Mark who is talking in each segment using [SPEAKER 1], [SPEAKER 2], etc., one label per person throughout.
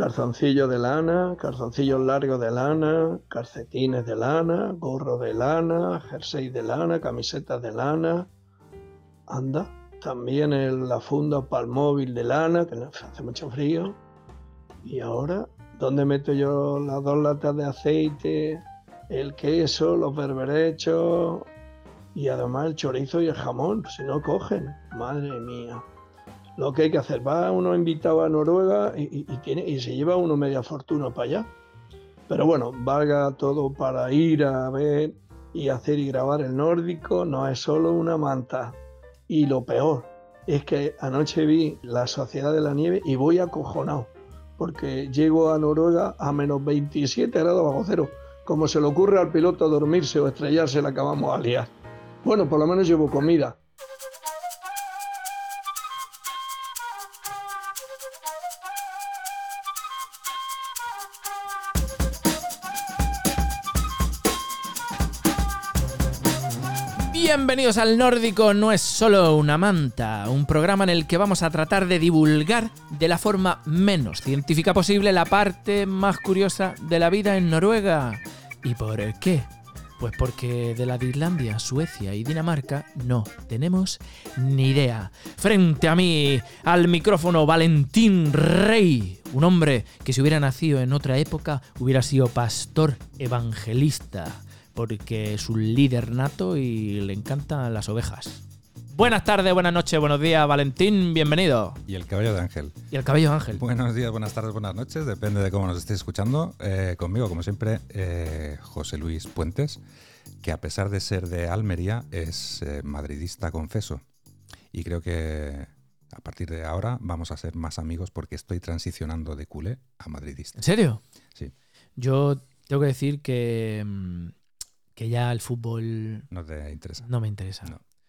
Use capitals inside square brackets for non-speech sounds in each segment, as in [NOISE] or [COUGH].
[SPEAKER 1] calzoncillos de lana, calzoncillos largos de lana, calcetines de lana, gorro de lana, jersey de lana, camisetas de lana. Anda, también el, la funda para el móvil de lana, que hace mucho frío. Y ahora, ¿dónde meto yo las dos latas de aceite, el queso, los berberechos y además el chorizo y el jamón? Si no cogen, madre mía lo que hay que hacer. Va uno invitado a Noruega y, tiene, y se lleva uno media fortuna para allá. Pero bueno, valga todo para ir a ver y hacer y grabar el nórdico, no es solo una manta. Y lo peor es que anoche vi La Sociedad de la Nieve y voy acojonado, porque llego a Noruega a menos 27 grados bajo cero. Como se le ocurre al piloto dormirse o estrellarse, la acabamos a liar. Bueno, por lo menos llevo comida,
[SPEAKER 2] Bienvenidos al Nórdico No es solo una manta, un programa en el que vamos a tratar de divulgar de la forma menos científica posible la parte más curiosa de la vida en Noruega. ¿Y por qué? Pues porque de la de Islandia, Suecia y Dinamarca no tenemos ni idea. Frente a mí, al micrófono Valentín Rey, un hombre que si hubiera nacido en otra época hubiera sido pastor evangelista porque es un líder nato y le encantan las ovejas. Buenas tardes, buenas noches, buenos días, Valentín, bienvenido.
[SPEAKER 3] Y el cabello de Ángel.
[SPEAKER 2] Y el cabello de Ángel.
[SPEAKER 3] Buenos días, buenas tardes, buenas noches, depende de cómo nos estéis escuchando. Eh, conmigo, como siempre, eh, José Luis Puentes, que a pesar de ser de Almería, es eh, madridista confeso. Y creo que a partir de ahora vamos a ser más amigos porque estoy transicionando de culé a madridista.
[SPEAKER 2] ¿En serio?
[SPEAKER 3] Sí.
[SPEAKER 2] Yo tengo que decir que mm, que ya el fútbol...
[SPEAKER 3] No te interesa.
[SPEAKER 2] No me interesa.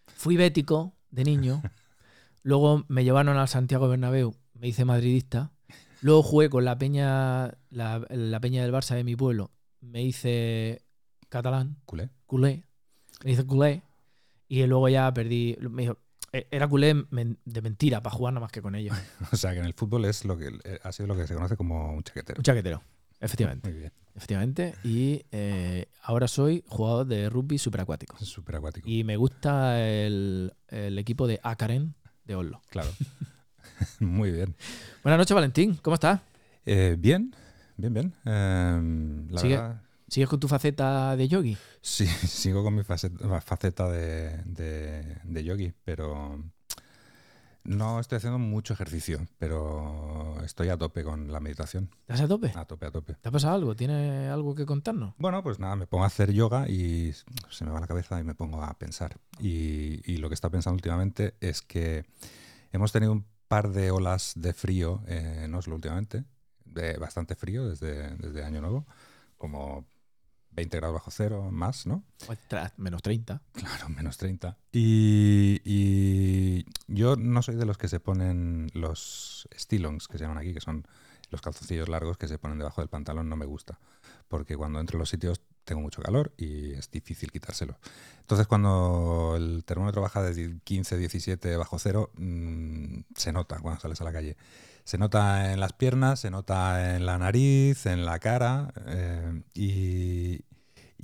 [SPEAKER 2] Fui bético de niño, [LAUGHS] luego me llevaron al Santiago Bernabéu, me hice madridista, luego jugué con la peña, la, peña del Barça de mi pueblo, me hice catalán.
[SPEAKER 3] Culé.
[SPEAKER 2] Culé. Me hice culé. Y luego ya perdí. Me dijo, e, era culé de mentira para jugar nada más que con ellos. [LAUGHS]
[SPEAKER 3] o sea que en el fútbol es lo que eh, ha sido lo que se conoce como un chaquetero.
[SPEAKER 2] Un chaquetero, efectivamente.
[SPEAKER 3] Muy bien.
[SPEAKER 2] Efectivamente. Y eh, ahora soy jugador de rugby superacuático.
[SPEAKER 3] Superacuático.
[SPEAKER 2] Y me gusta el, equipo de Akaren de Oslo.
[SPEAKER 3] Claro. [LAUGHS] Muy bien.
[SPEAKER 2] Buenas noches, Valentín. ¿Cómo estás?
[SPEAKER 3] Eh, bien, bien, bien. Em,
[SPEAKER 2] ¿Sigues con tu faceta de yogi?
[SPEAKER 3] Sí, [LAUGHS] sigo con mi faceta, de, de, de yogi, pero no estoy haciendo mucho ejercicio, pero estoy a tope con la meditación.
[SPEAKER 2] ¿Estás a tope?
[SPEAKER 3] A tope, a tope.
[SPEAKER 2] ¿Te ha pasado algo? ¿Tiene algo que contarnos?
[SPEAKER 3] Bueno, pues nada, me pongo a hacer yoga y se me va la cabeza y me pongo a pensar. Y, lo que está pensando últimamente es que hemos tenido un par de olas de frío en Oslo últimamente, de bastante frío desde, desde Año Nuevo, como 20 grados bajo cero, más, ¿no?
[SPEAKER 2] menos 30.
[SPEAKER 3] Claro, menos 30. Y, yo no soy de los que se ponen los stillongs, que se llaman aquí, que son los calzoncillos largos que se ponen debajo del pantalón, no me gusta. Porque cuando entro en los sitios tengo mucho calor y es difícil quitárselo. Entonces, cuando el termómetro baja de 15, 17 bajo cero, mm, se nota cuando sales a la calle. Se nota en las piernas, se nota en la nariz, en la cara. Eh, y,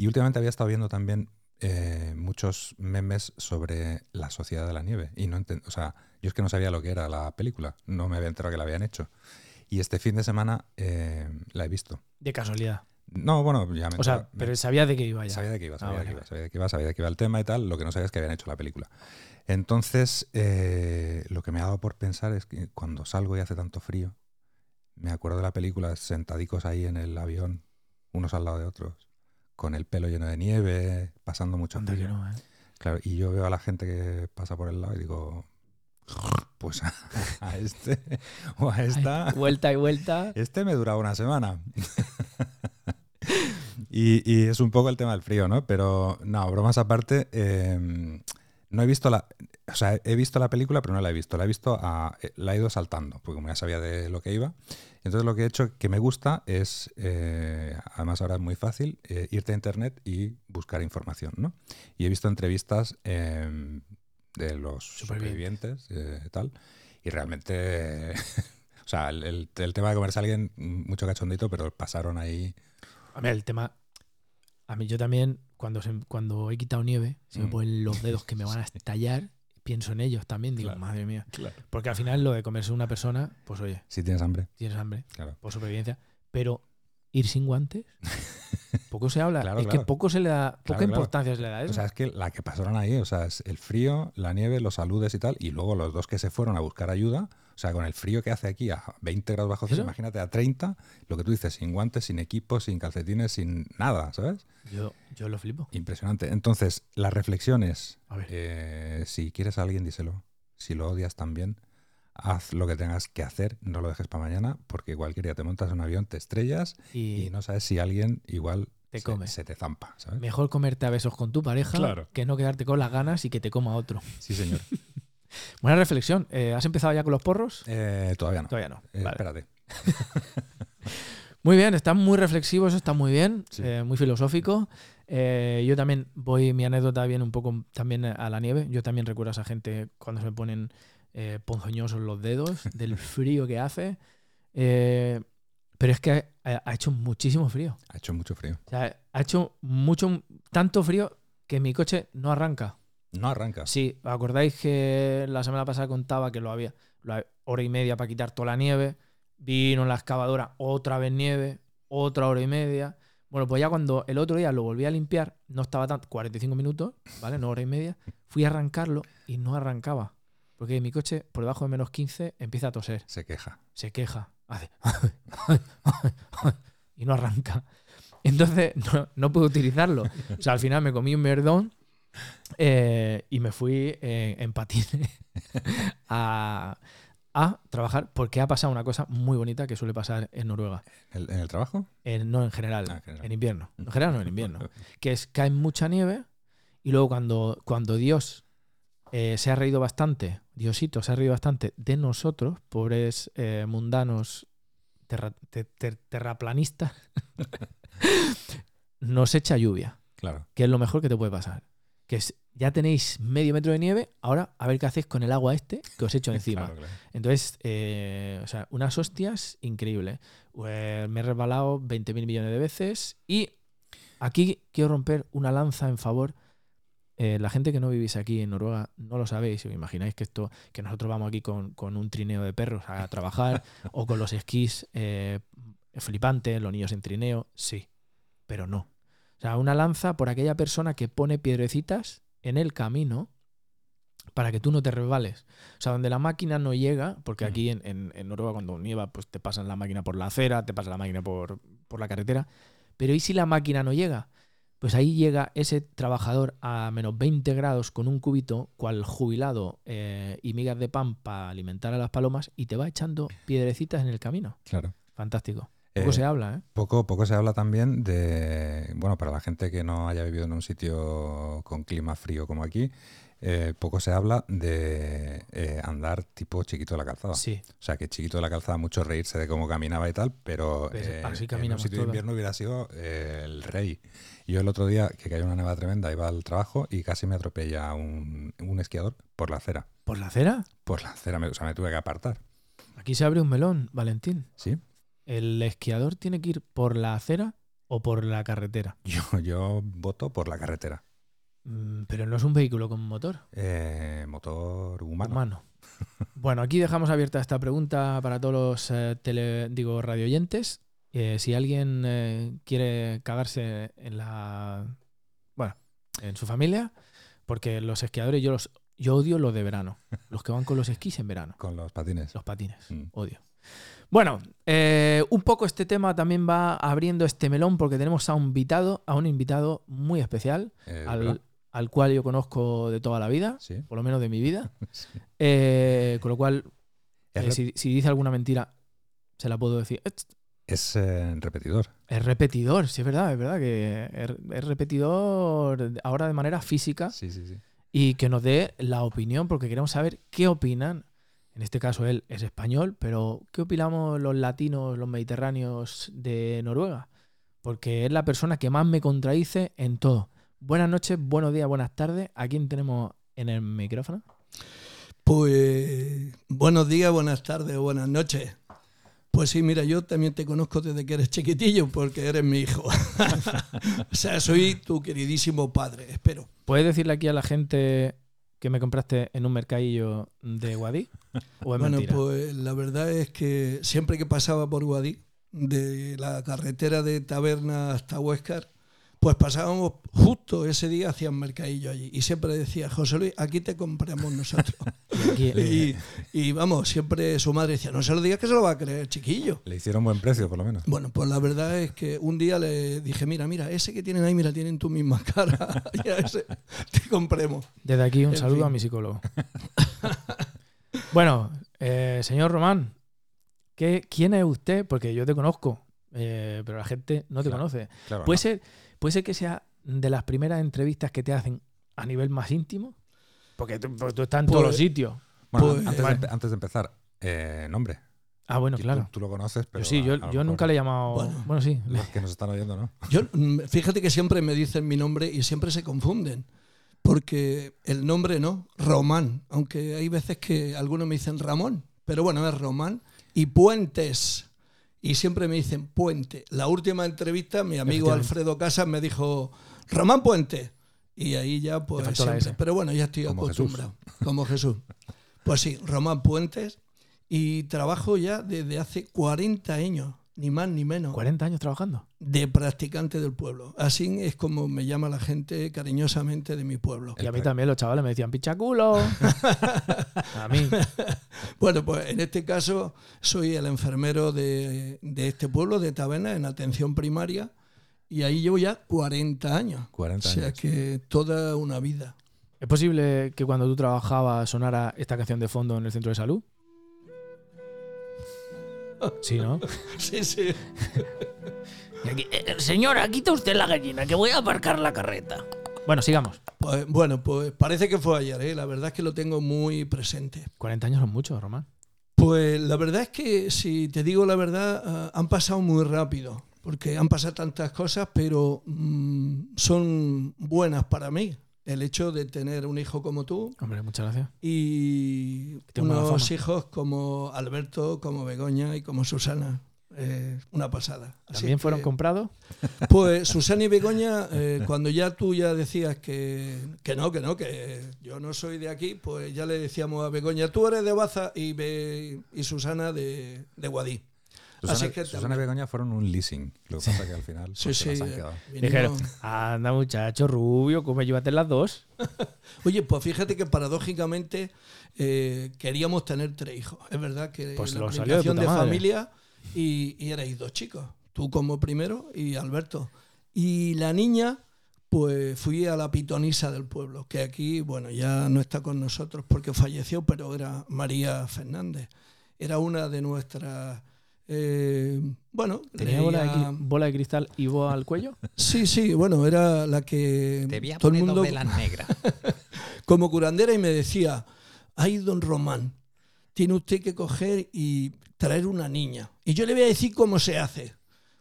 [SPEAKER 3] últimamente había estado viendo también eh, muchos memes sobre la sociedad de la nieve. Y no o sea, yo es que no sabía lo que era la película, no me había enterado que la habían hecho. Y este fin de semana eh, la he visto.
[SPEAKER 2] De casualidad.
[SPEAKER 3] No, bueno, ya me
[SPEAKER 2] O sea, pero sabía de qué iba ya.
[SPEAKER 3] Sabía de qué iba, sabía, ah, de qué iba, sabía de qué iba, sabía de qué iba el tema y tal. Lo que no sabía es que habían hecho la película. Entonces, eh, lo que me ha dado por pensar es que cuando salgo y hace tanto frío, me acuerdo de la película sentadicos ahí en el avión, unos al lado de otros, con el pelo lleno de nieve, pasando mucho frío.
[SPEAKER 2] ¿eh?
[SPEAKER 3] Claro, y yo veo a la gente que pasa por el lado y digo, pues a, [LAUGHS] este o a esta.
[SPEAKER 2] vuelta y vuelta.
[SPEAKER 3] Este me dura una semana. [LAUGHS] y, es un poco el tema del frío, ¿no? Pero no, bromas aparte. Em, no he visto la. O sea, he visto la película, pero no la he visto. La he visto, a, la he ido saltando, porque como ya sabía de lo que iba. Entonces lo que he hecho que me gusta es, eh, además ahora es muy fácil, eh, irte a internet y buscar información, ¿no? Y he visto entrevistas em, de los supervivientes, eh, tal, y realmente, [LAUGHS] o sea, el, el- el tema de comerse a alguien, mm, mucho cachondito, pero pasaron ahí.
[SPEAKER 2] A ver, el tema. A mí yo también, cuando, se- cuando he quitado nieve, se me
[SPEAKER 3] Mm.
[SPEAKER 2] ponen los dedos que me van a [LAUGHS] estallar, pienso en ellos también. Digo,
[SPEAKER 3] Claro.
[SPEAKER 2] madre mía. Porque al final lo de comerse una persona, pues oye,
[SPEAKER 3] Si tienes hambre,
[SPEAKER 2] tienes hambre,
[SPEAKER 3] claro.
[SPEAKER 2] por supervivencia. Pero ir sin guantes, [LAUGHS] poco se habla.
[SPEAKER 3] Claro,
[SPEAKER 2] es que poco se le da, poca
[SPEAKER 3] Claro,
[SPEAKER 2] importancia se le da a eso.
[SPEAKER 3] O sea, es que la que pasaron ahí, o sea, es el frío, la nieve, los saludes y tal, y luego los dos que se fueron a buscar ayuda, o sea, con el frío que hace aquí a 20 grados bajo cero, imagínate a 30, lo que tú dices, sin guantes, sin equipo, sin calcetines, sin nada, ¿sabes?
[SPEAKER 2] yo, yo lo flipo.
[SPEAKER 3] Impresionante. Entonces, las reflexiones,
[SPEAKER 2] A ver.
[SPEAKER 3] eh, si quieres a alguien, díselo. Si lo odias también, haz lo que tengas que hacer, no lo dejes para mañana, porque cualquier día te montas en un avión, te estrellas
[SPEAKER 2] y
[SPEAKER 3] y no sabes si alguien igual
[SPEAKER 2] Te
[SPEAKER 3] se,
[SPEAKER 2] come.
[SPEAKER 3] se te zampa, ¿sabes?
[SPEAKER 2] mejor comerte a besos con tu pareja
[SPEAKER 3] Claro.
[SPEAKER 2] que no quedarte con las ganas y que te coma otro.
[SPEAKER 3] Sí, señor. [LAUGHS]
[SPEAKER 2] Buena reflexión. Eh, ¿Has empezado ya con los porros?
[SPEAKER 3] Eh, todavía no.
[SPEAKER 2] Todavía no.
[SPEAKER 3] Eh,
[SPEAKER 2] Vale.
[SPEAKER 3] Espérate. [LAUGHS]
[SPEAKER 2] Muy bien, está muy reflexivo, eso está muy bien,
[SPEAKER 3] Sí.
[SPEAKER 2] muy filosófico. Yo también voy, mi anécdota viene un poco también a la nieve. Yo también recuerdo a esa gente cuando se me ponen eh, ponzoñosos los dedos [LAUGHS] del frío que hace. Eh, pero es que ha, ha hecho muchísimo frío.
[SPEAKER 3] Ha hecho mucho frío.
[SPEAKER 2] O sea, ha hecho mucho, tanto frío que mi coche no arranca.
[SPEAKER 3] No arranca.
[SPEAKER 2] Sí, ¿os acordáis que la semana pasada contaba que lo había, lo había- hora y media para quitar toda la nieve? Vino la excavadora, otra vez nieve, otra hora y media. Bueno, pues ya cuando el otro día lo volví a limpiar, no estaba tan 45 minutos, ¿vale? No hora y media. Fui a arrancarlo y no arrancaba. Porque mi coche, por debajo de menos 15, empieza a toser.
[SPEAKER 3] Se queja.
[SPEAKER 2] Se queja. Hace. [LAUGHS] y no arranca. Entonces no, no puedo utilizarlo. O sea, al final me comí un merdón eh, y me fui eh, en patines [LAUGHS] a, a trabajar porque ha pasado una cosa muy bonita que suele pasar en Noruega.
[SPEAKER 3] ¿El- ¿En el trabajo?
[SPEAKER 2] En- no en general,
[SPEAKER 3] Ah, en general.
[SPEAKER 2] en invierno. En general no en invierno. [LAUGHS] Que es cae mucha nieve y luego cuando, cuando Dios eh, se ha reído bastante, Diosito se ha reído bastante de nosotros, pobres eh, mundanos terra- te- ter- terraplanistas, [LAUGHS] nos echa lluvia,
[SPEAKER 3] Claro.
[SPEAKER 2] que es lo mejor que te puede pasar. Que es, ya tenéis medio metro de nieve, ahora a ver qué hacéis con el agua este que os echo [LAUGHS] encima.
[SPEAKER 3] Claro, claro.
[SPEAKER 2] Entonces, eh, o sea, unas hostias increíbles. Eh, me he resbalado 20.000 millones de veces y aquí quiero romper una lanza en favor. Eh, la gente que no vivís aquí en Noruega no lo sabéis, os imagináis que esto, que nosotros vamos aquí con, con un trineo de perros a [LAUGHS] trabajar o con los esquís eh, flipantes, los niños en trineo, sí, pero no. O sea, una lanza por aquella persona que pone piedrecitas en el camino para que tú no te resbales. O sea, donde la máquina no llega, porque
[SPEAKER 3] Mm.
[SPEAKER 2] aquí en, en- en Noruega cuando nieva, pues te pasan la máquina por la acera, te pasa la máquina por, por la carretera. Pero ¿y si la máquina no llega? Pues ahí llega ese trabajador a menos 20 grados con un cubito, cual jubilado eh, y migas de pan para alimentar a las palomas y te va echando piedrecitas en el camino.
[SPEAKER 3] Claro.
[SPEAKER 2] Fantástico. Poco
[SPEAKER 3] Eh,
[SPEAKER 2] se habla, ¿eh?
[SPEAKER 3] Poco, poco se habla también de, bueno, para la gente que no haya vivido en un sitio con clima frío como aquí, eh, poco se habla de eh, andar tipo chiquito de la calzada.
[SPEAKER 2] Sí.
[SPEAKER 3] O sea, que chiquito de la calzada, mucho reírse de cómo caminaba y tal, pero
[SPEAKER 2] Pues así
[SPEAKER 3] en un sitio de invierno hubiera sido el rey. Yo el otro día, que cayó una nevada tremenda, iba al trabajo y casi me atropella un, un esquiador por la acera.
[SPEAKER 2] ¿Por la acera?
[SPEAKER 3] Por la acera, me- o sea, me tuve que apartar.
[SPEAKER 2] Aquí se abre un melón, Valentín.
[SPEAKER 3] ¿Sí?
[SPEAKER 2] ¿El esquiador tiene que ir por la acera o por la carretera? [LAUGHS]
[SPEAKER 3] Yo, yo voto por la carretera.
[SPEAKER 2] Mm, Pero no es un vehículo con motor
[SPEAKER 3] Eh, motor humano.
[SPEAKER 2] humano. [LAUGHS] Bueno, aquí dejamos abierta esta pregunta para todos los eh, tele, digo, radioyentes. Eh, si alguien eh, quiere cagarse en la. Bueno, en su familia, porque los esquiadores yo los yo odio los de verano. [LAUGHS] Los que van con los esquís en verano.
[SPEAKER 3] Con los patines.
[SPEAKER 2] Los patines.
[SPEAKER 3] Mm.
[SPEAKER 2] Odio. Bueno, eh, un poco este tema también va abriendo este melón porque tenemos a un invitado, a un invitado muy especial,
[SPEAKER 3] Eh,
[SPEAKER 2] al, al cual yo conozco de toda la vida,
[SPEAKER 3] Sí.
[SPEAKER 2] por lo menos de mi vida. [LAUGHS]
[SPEAKER 3] sí.
[SPEAKER 2] Eh, con lo cual, si, si dice alguna mentira, se la puedo decir. "Ech,
[SPEAKER 3] es, eh, repetidor.
[SPEAKER 2] Es repetidor, sí es verdad, es verdad que es, es repetidor ahora de manera física
[SPEAKER 3] Sí, sí, sí.
[SPEAKER 2] y que nos dé la opinión porque queremos saber qué opinan. En este caso él es español, pero ¿qué opinamos los latinos, los mediterráneos de Noruega? Porque es la persona que más me contradice en todo. Buenas noches, buenos días, buenas tardes. ¿A quién tenemos en el micrófono?
[SPEAKER 4] Pues buenos días, buenas tardes o buenas noches.
[SPEAKER 1] Pues sí, mira, yo también te conozco desde que eres chiquitillo, porque eres mi hijo. [LAUGHS] o sea, soy tu queridísimo padre, espero.
[SPEAKER 2] ¿Puedes decirle aquí a la gente que me compraste en un mercadillo de Guadí? ¿O es
[SPEAKER 1] Bueno,
[SPEAKER 2] mentira?
[SPEAKER 1] pues la verdad es que siempre que pasaba por Guadí, de la carretera de Taberna hasta Huescar, pues pasábamos justo ese día hacia un mercadillo allí. Y siempre decía, José Luis, aquí te compramos nosotros. [LAUGHS]
[SPEAKER 2] Y aquí-
[SPEAKER 1] y, y vamos, siempre su madre decía, no se lo digas que se lo va a creer, chiquillo.
[SPEAKER 3] Le hicieron buen precio, por lo menos.
[SPEAKER 1] Bueno, pues la verdad es que un día le dije, mira, mira, ese que tienen ahí, mira, tienen tu misma cara. [LAUGHS] y a ese te compremos.
[SPEAKER 2] Desde aquí un
[SPEAKER 1] En
[SPEAKER 2] saludo
[SPEAKER 1] fin.
[SPEAKER 2] a mi psicólogo. [LAUGHS] bueno, eh, señor Román, ¿qué, ¿quién es usted? Porque yo te conozco, eh, pero la gente no te
[SPEAKER 3] Claro.
[SPEAKER 2] conoce.
[SPEAKER 3] Claro,
[SPEAKER 2] ¿Puede,
[SPEAKER 3] no.
[SPEAKER 2] ser, ¿Puede ser que sea de las primeras entrevistas que te hacen a nivel más íntimo? Porque tú, estás en todos
[SPEAKER 1] Pues-
[SPEAKER 2] los sitios.
[SPEAKER 3] Bueno,
[SPEAKER 1] Pues-
[SPEAKER 3] antes, de, empe- antes de empezar, eh, nombre.
[SPEAKER 2] Ah, bueno, claro.
[SPEAKER 3] Tú, lo conoces, pero.
[SPEAKER 2] Yo sí, yo, nunca le he llamado. Bueno,
[SPEAKER 1] Bueno.
[SPEAKER 2] sí.
[SPEAKER 3] Los que nos están oyendo, ¿no?
[SPEAKER 1] Yo, mm, fíjate que siempre me dicen mi nombre y siempre se confunden. Porque el nombre no, Román. Aunque hay veces que algunos me dicen Ramón, pero bueno, es Román. Y Puentes. Y siempre me dicen Puente. La última entrevista, mi amigo. Alfredo Casas me dijo Román Puente. Y ahí ya, pues siempre. Pero bueno, ya estoy
[SPEAKER 3] Como
[SPEAKER 1] acostumbrado. Como Jesús. Pues sí, Román Puentes. Y trabajo ya desde hace 40 años, ni más ni menos
[SPEAKER 2] 40 años trabajando.
[SPEAKER 1] de practicante del pueblo. Así es como me llama la gente cariñosamente de mi pueblo.
[SPEAKER 2] Y a mí también los chavales me decían, pichaculo. [LAUGHS] a mí.
[SPEAKER 1] Bueno, pues en este caso soy el enfermero de, de este pueblo, de Taberna, en atención primaria, y ahí llevo ya 40 años.
[SPEAKER 3] 40
[SPEAKER 1] O sea
[SPEAKER 3] años.
[SPEAKER 1] que toda una vida.
[SPEAKER 2] ¿Es posible que cuando tú trabajabas sonara esta canción de fondo en el centro de salud? Sí, ¿no? [LAUGHS]
[SPEAKER 1] Sí, sí. [LAUGHS]
[SPEAKER 5] Aquí, eh, señora, quita usted la gallina, que voy a aparcar la carreta.
[SPEAKER 2] Bueno, sigamos.
[SPEAKER 1] Pues, bueno, pues parece que fue ayer, ¿eh? la verdad es que lo tengo muy presente.
[SPEAKER 2] 40 años son muchos, Román.
[SPEAKER 1] Pues la verdad es que, si te digo la verdad, ah, han pasado muy rápido, porque han pasado tantas cosas, pero mm, son buenas para mí. El hecho de tener un hijo como tú
[SPEAKER 2] Hombre, muchas gracias.
[SPEAKER 1] y unos hijos como Alberto, como Begoña y como Susana. Eh, una pasada. Así
[SPEAKER 2] ¿También
[SPEAKER 1] que,
[SPEAKER 2] fueron comprados? [LAUGHS]
[SPEAKER 1] Pues Susana y Begoña, eh, cuando ya tú ya decías que, que no, que no, que yo no soy de aquí, pues ya le decíamos a Begoña, tú eres de Baza y, Be- y Susana de, de Guadí.
[SPEAKER 3] Susana,
[SPEAKER 1] Así que
[SPEAKER 3] Susana y Begoña fueron un leasing. Lo que pasa que al final
[SPEAKER 1] Sí,
[SPEAKER 3] pues, se
[SPEAKER 1] sí.
[SPEAKER 3] las han
[SPEAKER 1] eh,
[SPEAKER 2] Dijeron, anda muchacho rubio, ¿cómo llévate las dos? [LAUGHS]
[SPEAKER 1] Oye, pues fíjate que paradójicamente eh, queríamos tener tres hijos. Es verdad que
[SPEAKER 2] Pues
[SPEAKER 1] la
[SPEAKER 2] de
[SPEAKER 1] planificación de,
[SPEAKER 2] madre.
[SPEAKER 1] familia y, y erais dos chicos. Tú como primero y Alberto. Y la niña, pues fui a la pitonisa del pueblo, que aquí, bueno, ya no está con nosotros porque falleció, pero era María Fernández. Era una de nuestras... eh, bueno,
[SPEAKER 2] ¿Tenía bola de, bola cristal y boa al cuello? [LAUGHS]
[SPEAKER 1] Sí, sí, bueno, era la que
[SPEAKER 6] Te voy a
[SPEAKER 1] todo el mundo
[SPEAKER 6] velas [LAUGHS] negras.
[SPEAKER 1] como curandera y me decía, ay, don Román, tiene usted que coger y traer una niña. Y yo le voy a decir cómo se hace.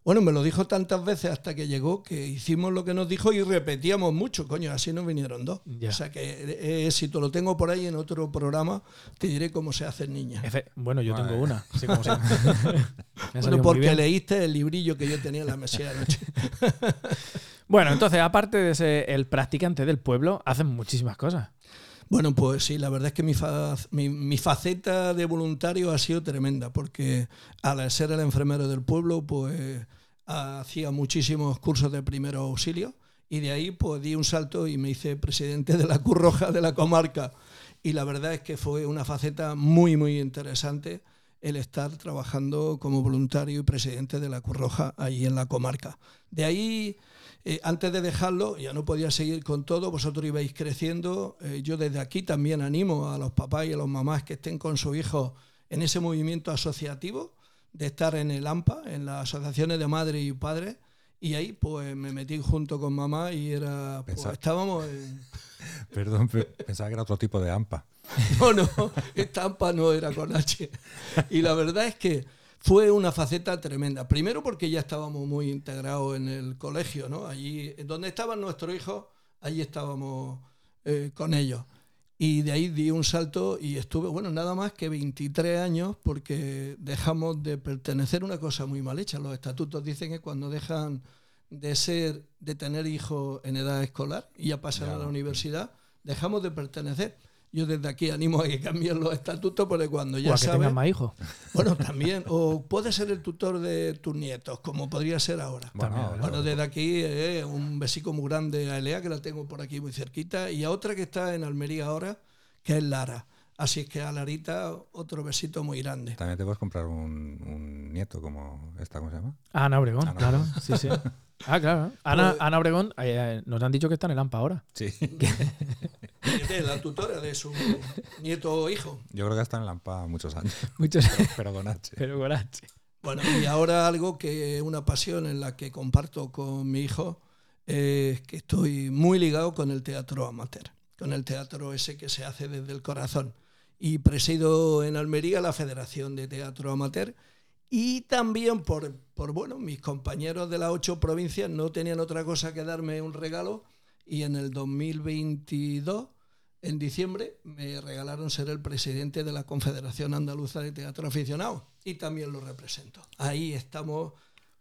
[SPEAKER 1] Bueno, me lo dijo tantas veces hasta que llegó que hicimos lo que nos dijo y repetíamos mucho, coño, así nos vinieron dos.
[SPEAKER 2] Ya.
[SPEAKER 1] O sea que eh, éxito, lo tengo por ahí en otro programa, te diré cómo se hacen niñas.
[SPEAKER 2] Efe- bueno, yo tengo una. Sí, como [LAUGHS] se-
[SPEAKER 1] Bueno, porque leíste el librillo que yo tenía en la mesilla de noche. [LAUGHS]
[SPEAKER 2] Bueno, entonces, aparte de ser el practicante del pueblo, hacen muchísimas cosas.
[SPEAKER 1] Bueno, pues sí, la verdad es que mi, fa- mi, mi faceta de voluntario ha sido tremenda, porque al ser el enfermero del pueblo, pues hacía muchísimos cursos de primeros auxilios y de ahí pues di un salto y me hice presidente de la Cruz Roja de la comarca. Y la verdad es que fue una faceta muy, muy interesante el estar trabajando como voluntario y presidente de la Cruz Roja allí en la comarca. De ahí eh, antes de dejarlo, ya no podía seguir con todo, vosotros ibais creciendo. Eh, yo desde aquí también animo a los papás y a las mamás que estén con su hijo en ese movimiento asociativo de estar en el AMPA, en las asociaciones de madre y padre. Y ahí pues me metí junto con mamá y era, pues,
[SPEAKER 3] Pensaba-
[SPEAKER 1] estábamos en... [LAUGHS]
[SPEAKER 3] Perdón, pe- pensaba que era otro tipo de AMPA. [LAUGHS]
[SPEAKER 1] No, no, esta AMPA no era con H. Y la verdad es que fue una faceta tremenda. Primero porque ya estábamos muy integrados en el colegio, ¿no? Allí, donde estaban nuestros hijos, allí estábamos eh, con ellos. Y de ahí di un salto y estuve, bueno, nada más que 23 años porque dejamos de pertenecer a una cosa muy mal hecha. Los estatutos dicen que cuando dejan de ser, de tener hijos en edad escolar y ya pasan a la universidad, dejamos de pertenecer. Yo desde aquí animo a que cambien los estatutos porque cuando ya
[SPEAKER 2] o a que
[SPEAKER 1] sabes...
[SPEAKER 2] tengan más hijos. [LAUGHS]
[SPEAKER 1] Bueno, también. O puede ser el tutor de tus nietos, como podría ser ahora.
[SPEAKER 3] Bueno,
[SPEAKER 1] desde aquí eh, un besico muy grande a Elea, que la tengo por aquí muy cerquita, y a otra que está en Almería ahora, que es Lara. Así es que a Larita otro besito muy grande.
[SPEAKER 3] También te puedes comprar un, un nieto como esta, ¿cómo se llama?
[SPEAKER 2] Ana Obregón,
[SPEAKER 3] Ana
[SPEAKER 2] claro. Sí, sí. [LAUGHS] Ah, claro. Ana,
[SPEAKER 1] Pues-
[SPEAKER 2] Ana Obregón, eh, eh, nos han dicho que está en el AMPA ahora.
[SPEAKER 3] Sí. [LAUGHS]
[SPEAKER 1] La tutora de su nieto o hijo.
[SPEAKER 3] Yo creo que está en Lampa muchos años, [LAUGHS]
[SPEAKER 2] Muchos,
[SPEAKER 3] pero, pero con H.
[SPEAKER 2] pero con H.
[SPEAKER 1] Bueno, y ahora algo que es una pasión en la que comparto con mi hijo es que estoy muy ligado con el teatro amateur, con el teatro ese que se hace desde el corazón. Y presido en Almería la Federación de Teatro Amateur. Y también por, por, bueno, mis compañeros de las ocho provincias no tenían otra cosa que darme un regalo. Y en el 2022, en diciembre, me regalaron ser el presidente de la Confederación Andaluza de Teatro Aficionado y también lo represento. Ahí estamos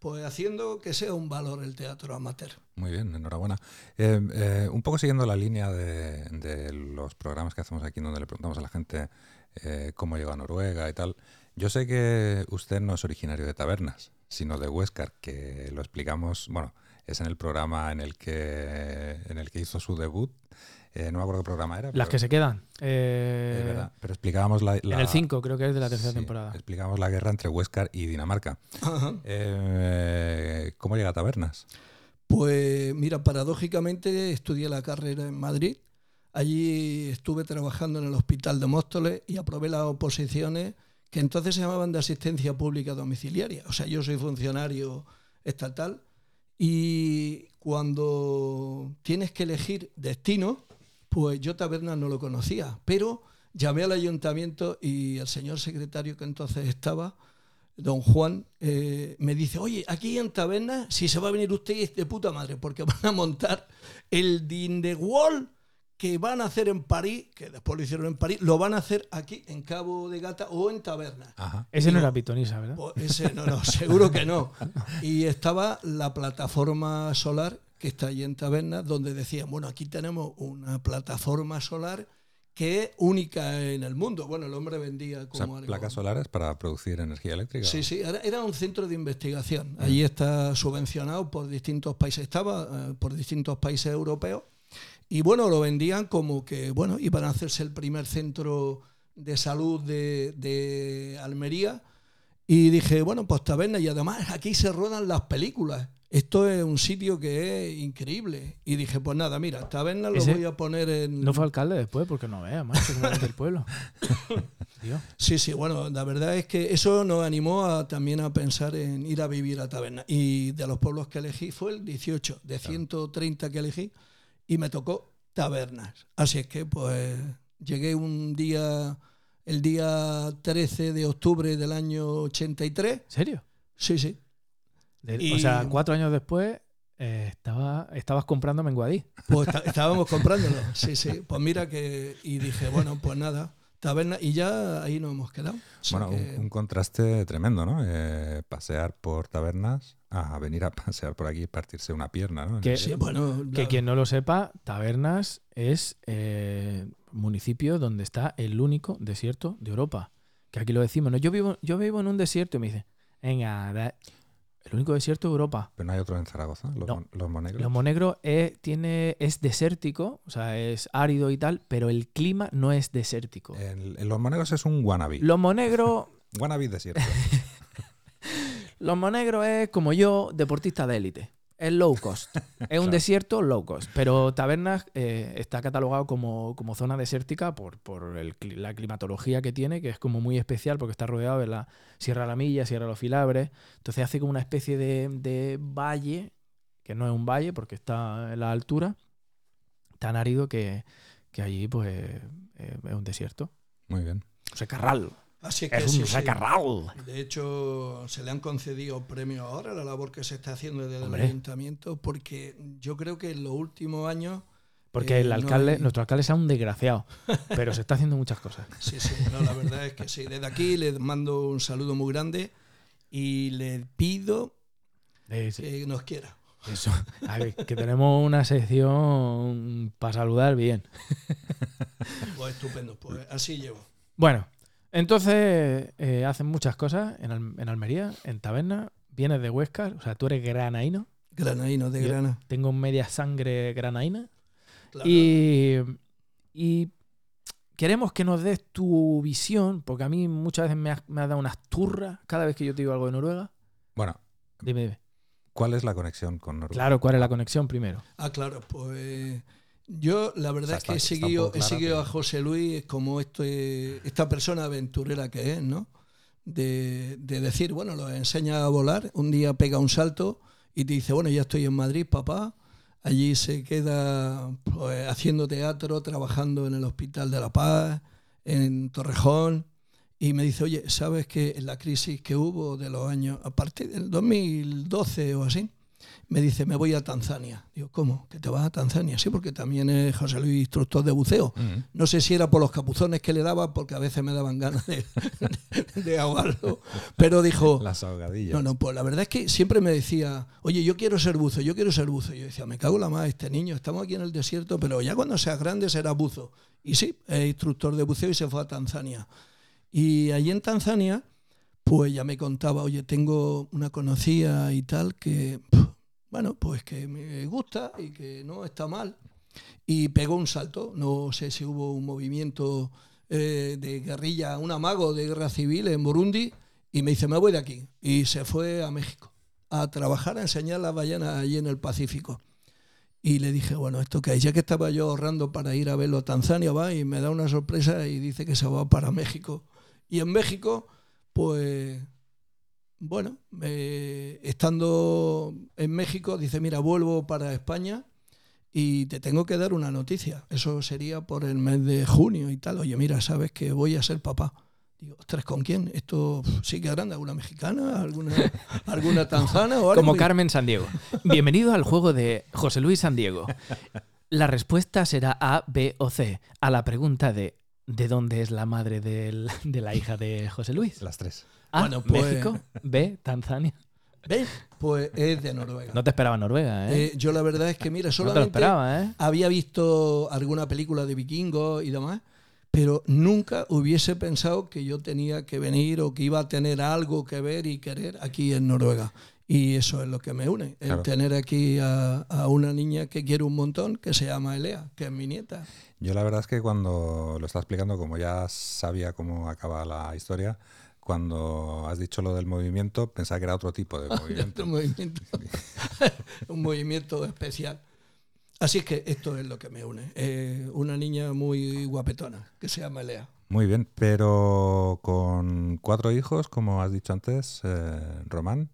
[SPEAKER 1] pues haciendo que sea un valor el teatro amateur.
[SPEAKER 3] Muy bien, enhorabuena. Eh, eh, un poco siguiendo la línea de, los programas que hacemos aquí, donde le preguntamos a la gente eh, cómo llegó a Noruega y tal. Yo sé que usted no es originario de tabernas, sino de Huescar, que lo explicamos, bueno, es en el programa en el que, en el que hizo su debut. Eh, no me acuerdo qué programa era.
[SPEAKER 2] Las
[SPEAKER 3] pero-
[SPEAKER 2] que se quedan. eh,
[SPEAKER 3] es verdad, pero explicábamos la,
[SPEAKER 2] En
[SPEAKER 3] la-
[SPEAKER 2] el 5, creo que es de la tercera
[SPEAKER 3] sí,
[SPEAKER 2] temporada.
[SPEAKER 3] Explicamos la guerra entre Huescar y Dinamarca. Eh, ¿Cómo llega a tabernas?
[SPEAKER 1] Pues mira, paradójicamente estudié la carrera en Madrid. Allí estuve trabajando en el hospital de Móstoles y aprobé las oposiciones que entonces se llamaban de asistencia pública domiciliaria. O sea, yo soy funcionario estatal y cuando tienes que elegir destino, pues yo tabernas no lo conocía, pero llamé al ayuntamiento y el señor secretario que entonces estaba, don Juan, eh, me dice, oye, aquí en Taberna, si se va a venir usted es de puta madre, porque van a montar el Din the Wall que van a hacer en París, que después lo hicieron en París, lo van a hacer aquí en Cabo de Gata o en Taberna.
[SPEAKER 3] Ajá.
[SPEAKER 2] Ese no era Pitonisa, ¿verdad?
[SPEAKER 1] Pues ese, no, no, [LAUGHS] seguro que no. Y estaba la plataforma solar que está allí en Taberna, donde decían, bueno, aquí tenemos una plataforma solar que es única en el mundo. Bueno, el hombre vendía
[SPEAKER 3] O sea,
[SPEAKER 1] como
[SPEAKER 3] placas solares para producir energía eléctrica.
[SPEAKER 1] Sí, sí, era, un centro de investigación. Allí está subvencionado por distintos países, estaba eh, por distintos países europeos. Y bueno, lo vendían como que, bueno, iban a hacerse el primer centro de salud de, de Almería. Y dije, bueno, pues taberna, y además aquí se rodan las películas. Esto es un sitio que es increíble. Y dije, pues nada, mira, taberna lo voy a poner en.
[SPEAKER 2] No fue alcalde después, porque no vea, macho, del pueblo. [LAUGHS]
[SPEAKER 1] Sí, sí, bueno, la verdad es que eso nos animó a, también a pensar en ir a vivir a Taberna. Y de los pueblos que elegí fue el 18, de 130 que elegí, y me tocó Tabernas. Así es que pues llegué un día, el día 13 de octubre del año 83.
[SPEAKER 2] ¿En serio?
[SPEAKER 1] Sí, sí.
[SPEAKER 2] De-
[SPEAKER 1] Y-
[SPEAKER 2] O sea, cuatro años después eh, estaba, estabas comprando Menguadí.
[SPEAKER 1] Pues está- estábamos comprándolo. Sí, sí. Pues mira que. Y dije, bueno, pues nada, Taberna. Y ya ahí nos hemos quedado.
[SPEAKER 3] Bueno, un,
[SPEAKER 1] que-
[SPEAKER 3] un contraste tremendo, ¿no? Eh, pasear por tabernas a venir a [LAUGHS] pasear por aquí y partirse una pierna, ¿no?
[SPEAKER 2] Que-
[SPEAKER 1] sí, bueno,
[SPEAKER 2] Que
[SPEAKER 1] la-
[SPEAKER 2] quien no lo sepa, Tabernas es eh, municipio donde está el único desierto de Europa. Que aquí lo decimos, ¿no? Yo vivo, yo vivo en un desierto y me dice, venga, da- el único desierto de Europa.
[SPEAKER 3] Pero no hay otro en Zaragoza, los,
[SPEAKER 2] No.
[SPEAKER 3] los monegros.
[SPEAKER 2] Lo Monegro es, tiene, es desértico, o sea, es árido y tal, pero el clima no es desértico.
[SPEAKER 3] El- el- los monegros es un wannabe.
[SPEAKER 2] Los Monegro, [LAUGHS]
[SPEAKER 3] Wannabe desierto. [LAUGHS]
[SPEAKER 2] los Monegro es como yo, deportista de élite. Es low cost. [LAUGHS] Es un desierto low cost. Pero Tabernas eh, está catalogado como, como zona desértica por, por el la climatología que tiene, que es como muy especial porque está rodeado de la Sierra La Milla, Sierra Los Filabres. Entonces hace como una especie de, de valle, que no es un valle porque está en la altura, tan árido que, que allí pues eh, es un desierto.
[SPEAKER 3] Muy bien.
[SPEAKER 2] Secarral.
[SPEAKER 1] Así que
[SPEAKER 2] Es
[SPEAKER 1] sí,
[SPEAKER 2] un
[SPEAKER 1] sí.
[SPEAKER 2] secarral.
[SPEAKER 1] De hecho, se le han concedido premios ahora a la labor que se está haciendo desde
[SPEAKER 2] Hombre.
[SPEAKER 1] el ayuntamiento, porque yo creo que en los últimos años,
[SPEAKER 2] Porque
[SPEAKER 1] Eh,
[SPEAKER 2] el
[SPEAKER 1] no
[SPEAKER 2] alcalde,
[SPEAKER 1] hay-
[SPEAKER 2] nuestro alcalde es un desgraciado, [LAUGHS] pero se está haciendo muchas cosas.
[SPEAKER 1] Sí, sí, no, la verdad es que sí. Desde aquí le mando un saludo muy grande y le pido
[SPEAKER 2] Eh, sí,
[SPEAKER 1] que nos quiera.
[SPEAKER 2] eso. A ver, que tenemos una sección para saludar bien.
[SPEAKER 1] Pues estupendo, pues así llevo.
[SPEAKER 2] Bueno, entonces eh, hacen muchas cosas en, Al- en Almería, en Taberna. Vienes de Huesca, o sea, tú eres granaíno.
[SPEAKER 1] Granaíno de
[SPEAKER 2] Yo-
[SPEAKER 1] grana.
[SPEAKER 2] Tengo media sangre granaína.
[SPEAKER 1] Claro.
[SPEAKER 2] Y, y queremos que nos des tu visión, porque a mí muchas veces me has me has dado unas turras cada vez que yo te digo algo de Noruega.
[SPEAKER 3] Bueno,
[SPEAKER 2] Dime, dime.
[SPEAKER 3] ¿cuál es la conexión con Noruega?
[SPEAKER 2] Claro, ¿cuál es la conexión primero?
[SPEAKER 1] Ah, claro, pues yo la verdad
[SPEAKER 3] O sea,
[SPEAKER 1] es que he
[SPEAKER 3] está
[SPEAKER 1] seguido, he seguido a José Luis como este, esta persona aventurera que es, ¿no? De, de decir, bueno, lo enseña a volar, un día pega un salto y te dice, bueno, ya estoy en Madrid, papá. Allí se queda pues, haciendo teatro, trabajando en el Hospital de la Paz, en Torrejón. Y me dice, oye, ¿sabes que en la crisis que hubo de los años, a partir del 2012 o así, me dice, me voy a Tanzania. Digo, ¿cómo? ¿Que te vas a Tanzania? Sí, porque también es José Luis instructor de buceo. No sé si era por los capuzones que le daba, porque a veces me daban ganas de, [LAUGHS] de ahogarlo. Pero dijo,
[SPEAKER 3] Las ahogadillas.
[SPEAKER 1] no, no, pues la verdad es que siempre me decía, oye, yo quiero ser buzo, yo quiero ser buzo. Y yo decía, me cago en la más, este niño, estamos aquí en el desierto, pero ya cuando seas grande serás buzo. Y sí, es instructor de buceo y se fue a Tanzania. Y allí en Tanzania, pues ya me contaba, oye, tengo una conocida y tal que, bueno, pues que me gusta y que no está mal. Y pegó un salto, no sé si hubo un movimiento eh, de guerrilla, un amago de guerra civil en Burundi, y me dice, me voy de aquí. Y se fue a México a trabajar, a enseñar las ballenas allí en el Pacífico. Y le dije, bueno, esto que hay, ya que estaba yo ahorrando para ir a verlo a Tanzania, va, y me da una sorpresa y dice que se va para México. Y en México, pues, bueno, eh, estando en México, dice, mira, vuelvo para España y te tengo que dar una noticia. Eso sería por el mes de junio y tal. Oye, mira, sabes que voy a ser papá. Digo, ostras, ¿con quién? Esto sí que grande, ¿alguna mexicana? ¿Alguna, alguna tanzana? O algo?
[SPEAKER 2] Como Carmen San Diego. Bienvenido al juego de José Luis San Diego. La respuesta será A, B o C a la pregunta de ¿de dónde es la madre del- de la hija de José Luis?
[SPEAKER 3] Las tres.
[SPEAKER 2] A,
[SPEAKER 1] Bueno, pues-
[SPEAKER 2] México, B, Tanzania.
[SPEAKER 1] ¿Ves? Pues es de Noruega.
[SPEAKER 2] No te esperaba Noruega, ¿eh?
[SPEAKER 1] Eh, yo la verdad es que, mira,
[SPEAKER 2] no te lo
[SPEAKER 1] solamente
[SPEAKER 2] esperaba, ¿eh?
[SPEAKER 1] había visto alguna película de vikingos y demás, pero nunca hubiese pensado que yo tenía que venir o que iba a tener algo que ver y querer aquí en Noruega. Y eso es lo que me une, el
[SPEAKER 3] Claro.
[SPEAKER 1] tener aquí a, a una niña que quiero un montón, que se llama Elea, que es mi nieta.
[SPEAKER 3] Yo la verdad es que cuando lo estás explicando, como ya sabía cómo acaba la historia, cuando has dicho lo del movimiento, pensaba que era otro tipo de [LAUGHS] movimiento.
[SPEAKER 1] un movimiento, [LAUGHS] un movimiento especial. Así es que esto es lo que me une. Eh, una niña muy guapetona, que se llama Elea.
[SPEAKER 3] Muy bien, pero con cuatro hijos, como has dicho antes, eh, Román,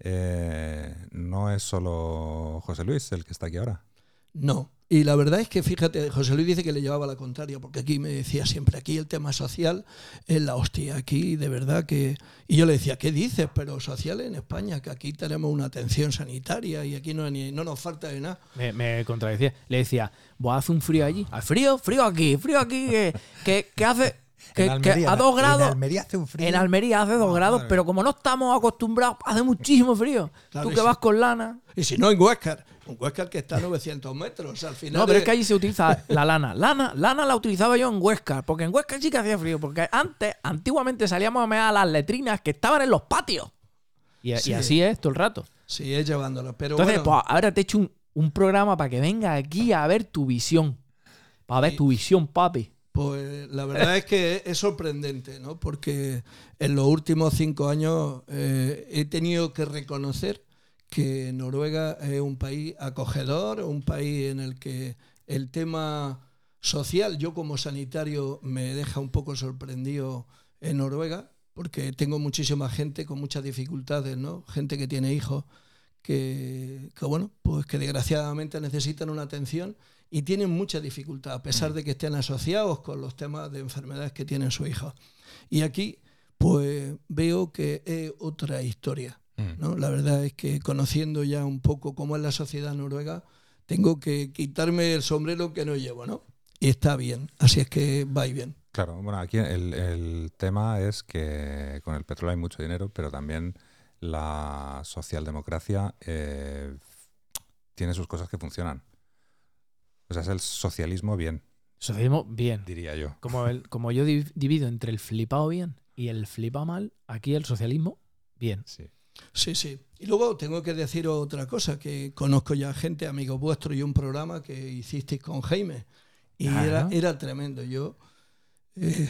[SPEAKER 3] eh, no es solo José Luis el que está aquí ahora.
[SPEAKER 1] No. Y la verdad es que, fíjate, José Luis dice que le llevaba la contraria, porque aquí me decía siempre, aquí el tema social es la hostia, aquí de verdad que... Y yo le decía, ¿qué dices? Pero social en España, que aquí tenemos una atención sanitaria y aquí no, ni- no nos falta de nada.
[SPEAKER 2] Me, me contradecía. Le decía, ¿vos hace un frío allí? ¿Al frío? Frío aquí, frío aquí, que, que, que hace... Que, que a dos grados...
[SPEAKER 6] En Almería hace un frío.
[SPEAKER 2] En Almería hace dos grados,
[SPEAKER 6] madre.
[SPEAKER 2] pero como no estamos acostumbrados, hace muchísimo frío.
[SPEAKER 1] Claro
[SPEAKER 2] Tú
[SPEAKER 1] que sí.
[SPEAKER 2] vas con lana.
[SPEAKER 1] Y si no, en Huescar, un Huescar que está a 900 metros, al final...
[SPEAKER 2] No, pero es
[SPEAKER 1] es-
[SPEAKER 2] que allí se utiliza la lana. Lana, lana la utilizaba yo en Huesca, porque en Huesca sí que hacía frío, porque antes, antiguamente salíamos a mear a las letrinas que estaban en los patios. Y, y
[SPEAKER 1] Sí.
[SPEAKER 2] así es todo el rato.
[SPEAKER 1] Sí, es llevándolo. Pero
[SPEAKER 2] Entonces,
[SPEAKER 1] bueno,
[SPEAKER 2] pues ahora te he hecho un, un programa para que venga aquí a ver tu visión. Para ver
[SPEAKER 1] Y-
[SPEAKER 2] tu visión, papi.
[SPEAKER 1] Pues la verdad es que es sorprendente, ¿no? Porque en los últimos cinco años eh, he tenido que reconocer que Noruega es un país acogedor, un país en el que el tema social, yo como sanitario me deja un poco sorprendido en Noruega, porque tengo muchísima gente con muchas dificultades, ¿no? Gente que tiene hijos que, que, bueno, pues que desgraciadamente necesitan una atención y tienen mucha dificultad, a pesar de que estén asociados con los temas de enfermedades que tienen sus hijos. Y aquí, pues veo que es otra historia.
[SPEAKER 3] Mm.
[SPEAKER 1] ¿no? La verdad es que conociendo ya un poco cómo es la sociedad noruega, tengo que quitarme el sombrero que no llevo, ¿no? Y está bien, así es que va y bien.
[SPEAKER 3] Claro, bueno, aquí el, el tema es que con el petróleo hay mucho dinero, pero también la socialdemocracia eh, tiene sus cosas que funcionan. O sea, es el socialismo bien,
[SPEAKER 2] Socialismo, bien.
[SPEAKER 3] diría yo.
[SPEAKER 2] Como, el, como yo div- divido entre el flipado bien y el flipado mal, aquí el socialismo, bien.
[SPEAKER 3] Sí.
[SPEAKER 1] Sí, sí. Y luego tengo que decir otra cosa, que conozco ya gente, amigos vuestros, y un programa que hicisteis con Jaime. Y era, era tremendo. Yo eh,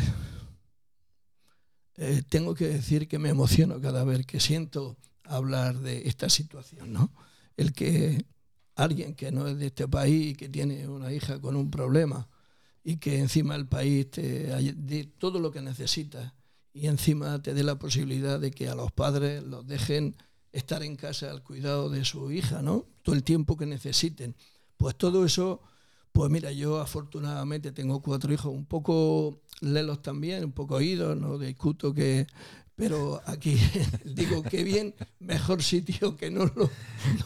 [SPEAKER 1] eh, tengo que decir que me emociono cada vez que siento hablar de esta situación, ¿no? El que alguien que no es de este país y que tiene una hija con un problema y que encima el país te dé todo lo que necesita y encima te dé la posibilidad de que a los padres los dejen estar en casa al cuidado de su hija, ¿no? Todo el tiempo que necesiten. Pues todo eso, pues mira, yo afortunadamente tengo cuatro hijos, un poco lelos también, un poco oídos, no discuto que... Pero aquí [LAUGHS] digo que bien, mejor sitio que no lo...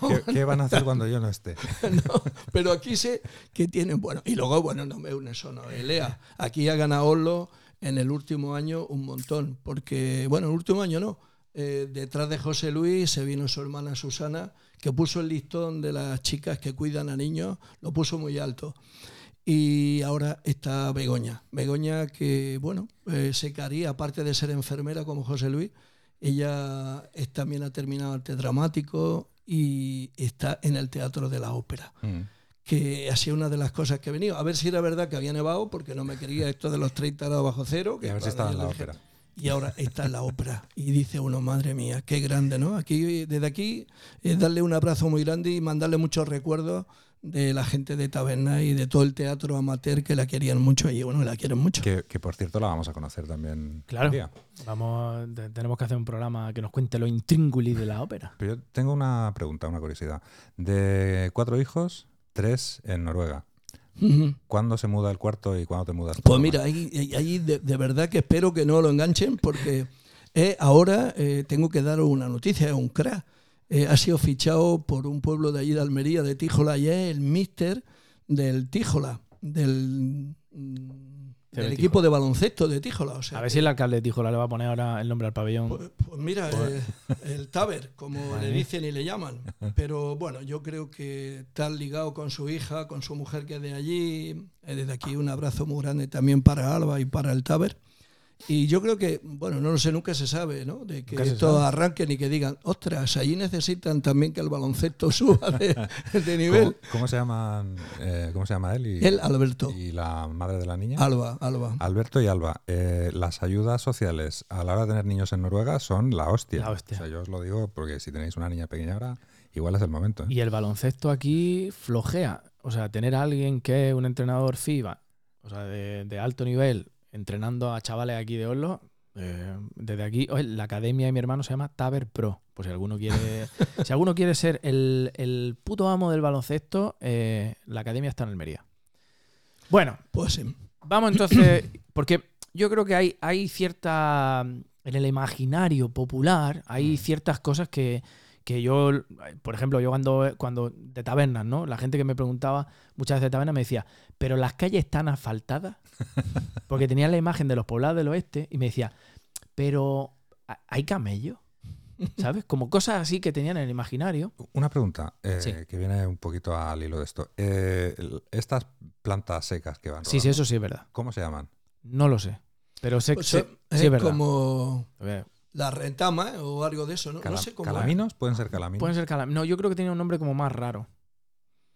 [SPEAKER 1] no
[SPEAKER 3] ¿Qué, qué van a hacer cuando yo no esté? [LAUGHS]
[SPEAKER 1] no, pero aquí sé que tienen, bueno, y luego, bueno, no me une eso, no, Lea. Aquí ha ganado Oslo en el último año un montón, porque, bueno, el último año no. eh, detrás de José Luis se vino su hermana Susana, que puso el listón de las chicas que cuidan a niños, lo puso muy alto. Y ahora está Begoña. Begoña que, bueno, eh, se caría, aparte de ser enfermera como José Luis, ella también ha terminado arte dramático y está en el Teatro de la Ópera
[SPEAKER 3] Mm.
[SPEAKER 1] Que ha sido una de las cosas que he venido. A ver si era verdad que había nevado, porque no me quería esto de los 30 grados bajo cero.
[SPEAKER 3] Y
[SPEAKER 1] que
[SPEAKER 3] a ver si estaba en la ópera.
[SPEAKER 1] Y ahora está en la ópera. Y dice uno, madre mía, qué grande, ¿no? Aquí, desde aquí, es darle un abrazo muy grande y mandarle muchos recuerdos de la gente de Taberna y de todo el teatro amateur que la querían mucho y bueno, la quieren mucho.
[SPEAKER 3] Que, que, por cierto la vamos a conocer también.
[SPEAKER 2] Claro.
[SPEAKER 3] día.
[SPEAKER 2] Vamos, te- tenemos que hacer un programa que nos cuente lo intríngulis de la ópera.
[SPEAKER 3] Pero yo tengo una pregunta, una curiosidad. De cuatro hijos, tres en Noruega. ¿Cuándo se muda el cuarto y cuándo te mudas?
[SPEAKER 1] Pues mira, ahí, ahí- de, de verdad que espero que no lo enganchen porque eh, ahora eh, tengo que daros una noticia, es un crack. Eh, ha sido fichado por un pueblo de allí de Almería, de Tíjola, y es el míster del Tíjola, del,
[SPEAKER 2] Del
[SPEAKER 1] del equipo de baloncesto de Tíjola. O sea,
[SPEAKER 2] A ver si el alcalde dijo, le va a poner ahora el nombre al pabellón.
[SPEAKER 1] pues, pues mira, eh, el Taber, como [LAUGHS] le dicen y le llaman. Pero bueno, yo creo que está ligado con su hija, con su mujer que es de allí. Eh, Desde aquí un abrazo muy grande también para Alba y para el Taber. Y yo creo que, bueno, no lo sé, nunca se sabe, ¿no? De que esto
[SPEAKER 2] sabe.
[SPEAKER 1] arranquen y que digan, ostras, allí necesitan también que el baloncesto [LAUGHS] suba de, [LAUGHS] de nivel.
[SPEAKER 3] ¿Cómo, cómo se llaman, eh, ¿Cómo se llama él? Y,
[SPEAKER 1] El Alberto.
[SPEAKER 3] y la madre de la niña.
[SPEAKER 1] Alba, Alba.
[SPEAKER 3] Alberto y Alba, eh, las ayudas sociales a la hora de tener niños en Noruega son la hostia.
[SPEAKER 2] La hostia.
[SPEAKER 3] O sea, yo os lo digo porque si tenéis una niña pequeña ahora, igual es el momento. ¿eh?
[SPEAKER 2] Y el baloncesto aquí flojea. O sea, tener a alguien que es un entrenador FIBA, o sea, de, de alto nivel, entrenando a chavales aquí de Oslo, eh, desde aquí, la academia de mi hermano se llama Taber Pro. Pues si alguno quiere, [LAUGHS] si alguno quiere ser el, el puto amo del baloncesto, eh, la academia está en Almería. Bueno,
[SPEAKER 1] Pues sí.
[SPEAKER 2] Vamos entonces, [COUGHS] porque yo creo que hay, hay cierta, en el imaginario popular, hay ciertas cosas que, que yo, por ejemplo, yo cuando, cuando de tabernas, ¿no? La gente que me preguntaba muchas veces de tabernas me decía, pero las calles están asfaltadas, porque tenía la imagen de los poblados del oeste y me decía, pero ¿ha- ¿hay camellos? ¿Sabes? Como cosas así que tenían en el imaginario.
[SPEAKER 3] Una pregunta eh,
[SPEAKER 2] Sí.
[SPEAKER 3] que viene un poquito al hilo de esto. Eh, estas plantas secas que van
[SPEAKER 2] Sí, sí,
[SPEAKER 3] rodando,
[SPEAKER 2] eso sí es verdad.
[SPEAKER 3] ¿Cómo se llaman?
[SPEAKER 2] No lo sé. Pero sé que
[SPEAKER 1] Pues
[SPEAKER 2] sé-
[SPEAKER 1] eso
[SPEAKER 2] sí
[SPEAKER 1] es
[SPEAKER 2] verdad.
[SPEAKER 1] como
[SPEAKER 2] A ver,
[SPEAKER 1] la retama ¿eh? o algo de eso, ¿no?
[SPEAKER 3] Cala-
[SPEAKER 1] no sé cómo.
[SPEAKER 3] ¿Calaminos? ¿Pueden ser calaminos?
[SPEAKER 2] Pueden ser calam- No, yo creo que tenía un nombre como más raro.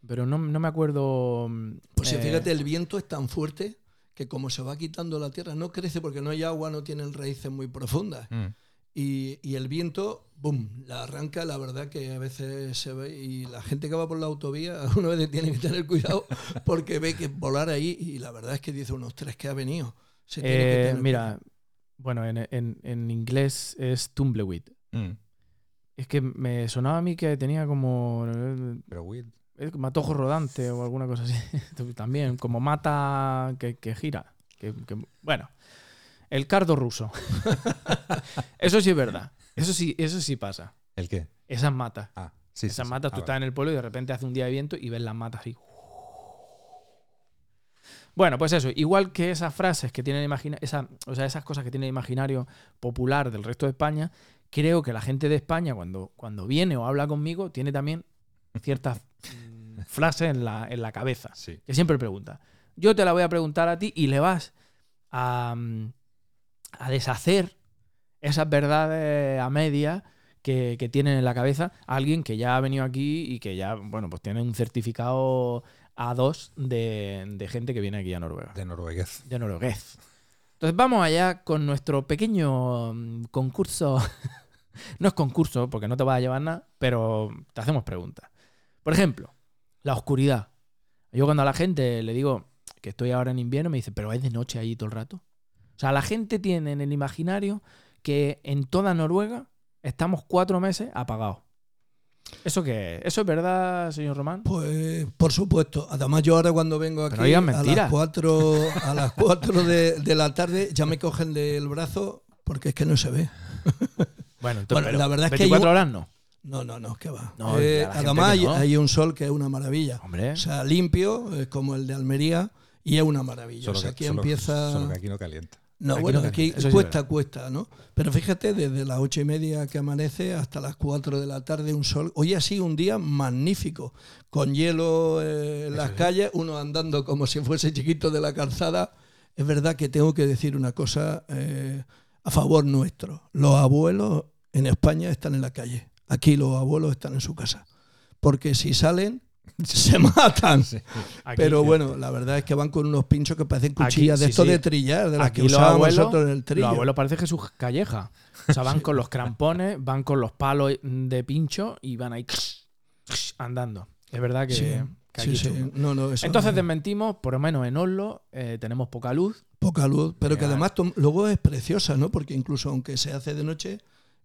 [SPEAKER 2] Pero no, no me acuerdo. mm,
[SPEAKER 1] Pues sí,
[SPEAKER 2] eh,
[SPEAKER 1] fíjate, el viento es tan fuerte que como se va quitando la tierra, no crece porque no hay agua, no tienen raíces muy profundas.
[SPEAKER 3] Mm.
[SPEAKER 1] Y, y el viento, ¡boom!, la arranca, la verdad que a veces se ve, y la gente que va por la autovía, uno a veces tiene que tener cuidado [LAUGHS] porque ve que volar ahí, y la verdad es que dice unos tres que ha venido. Se tiene que
[SPEAKER 2] eh,
[SPEAKER 1] tener
[SPEAKER 2] mira, bueno, en, en- en inglés es tumbleweed.
[SPEAKER 3] Mm.
[SPEAKER 2] Es que me sonaba a mí que tenía como.
[SPEAKER 3] Pero weed.
[SPEAKER 2] Matojo rodante o alguna cosa así. [LAUGHS] También, como mata que, que gira. Que- que- bueno, el cardo ruso. [LAUGHS] eso sí es verdad. Eso sí, eso sí pasa.
[SPEAKER 3] ¿El qué?
[SPEAKER 2] Esas matas.
[SPEAKER 3] Ah. Sí,
[SPEAKER 2] Esas
[SPEAKER 3] sí.
[SPEAKER 2] matas,
[SPEAKER 3] Ah,
[SPEAKER 2] tú
[SPEAKER 3] vale.
[SPEAKER 2] estás en el pueblo y de repente hace un día de viento y ves las matas así. Bueno, pues eso, igual que esas frases que tienen imagina esa, o sea, esas cosas que tiene el imaginario popular del resto de España, creo que la gente de España cuando, cuando viene o habla conmigo tiene también ciertas mm, frases en la, en la cabeza
[SPEAKER 3] Sí.
[SPEAKER 2] que siempre pregunta. Yo te la voy a preguntar a ti y le vas a, mm, a deshacer esas verdades a media que, que tienen en la cabeza a alguien que ya ha venido aquí y que ya, bueno, pues tiene un certificado A2 de, de gente que viene aquí a Noruega,
[SPEAKER 3] De noruegués.
[SPEAKER 2] de. Entonces vamos allá con nuestro pequeño mm, concurso. [LAUGHS] no es concurso porque no te vas a llevar nada, pero te hacemos preguntas. Por ejemplo, la oscuridad. Yo cuando a la gente le digo que estoy ahora en invierno, me dice, pero es de noche ahí todo el rato. O sea, la gente tiene en el imaginario que en toda Noruega estamos cuatro meses apagados. ¿Eso qué es? ¿Eso es verdad, señor Román?
[SPEAKER 1] Pues por supuesto. Además yo ahora cuando vengo aquí a las 4, a las [LAUGHS] 4 de, de la tarde ya me cogen del brazo porque es que no se ve.
[SPEAKER 2] Bueno,
[SPEAKER 1] Bueno,
[SPEAKER 2] pero
[SPEAKER 1] la verdad es que hay
[SPEAKER 2] 24
[SPEAKER 1] un-
[SPEAKER 2] horas no.
[SPEAKER 1] No, no, no, que va.
[SPEAKER 2] No,
[SPEAKER 1] Eh, además
[SPEAKER 2] que
[SPEAKER 1] hay,
[SPEAKER 2] no.
[SPEAKER 1] hay un sol que es una maravilla.
[SPEAKER 2] Hombre.
[SPEAKER 1] O sea, limpio, es como el de Almería, y es una maravilla.
[SPEAKER 3] Solo
[SPEAKER 1] o sea,
[SPEAKER 3] que-
[SPEAKER 1] aquí
[SPEAKER 3] solo-
[SPEAKER 1] empieza...
[SPEAKER 3] Solo que aquí no calienta.
[SPEAKER 1] No,
[SPEAKER 2] Aquí
[SPEAKER 1] bueno,
[SPEAKER 2] no
[SPEAKER 1] aquí
[SPEAKER 2] sí
[SPEAKER 1] cuesta, cuesta, ¿no? Pero fíjate, desde las ocho y media que amanece hasta las cuatro de la tarde un sol. Hoy ha sido un día magnífico, con hielo eh, en las calles, uno andando como si fuese chiquito de la calzada. Es verdad que tengo que decir una cosa eh, a favor nuestro. Los abuelos en España están en la calle. Aquí los abuelos están en su casa. Porque si salen, [LAUGHS] se matan.
[SPEAKER 2] Aquí-
[SPEAKER 1] Pero bueno, la verdad es que van con unos pinchos que parecen cuchillas de estos
[SPEAKER 2] sí.
[SPEAKER 1] de trillar, de las
[SPEAKER 2] Aquí
[SPEAKER 1] que
[SPEAKER 2] los
[SPEAKER 1] usábamos
[SPEAKER 2] abuelos,
[SPEAKER 1] nosotros en el trillo.
[SPEAKER 2] los abuelos parece Jesús Calleja. O sea, van con los crampones, van con los palos de pincho y van ahí andando. Es verdad que,
[SPEAKER 1] Sí,
[SPEAKER 2] que aquí.
[SPEAKER 1] No, no, eso
[SPEAKER 2] Entonces
[SPEAKER 1] no.
[SPEAKER 2] desmentimos, por lo menos en Oslo eh, tenemos poca luz.
[SPEAKER 1] poca luz, pero que
[SPEAKER 2] Real.
[SPEAKER 1] además luego es preciosa, ¿no? Porque incluso aunque se hace de noche,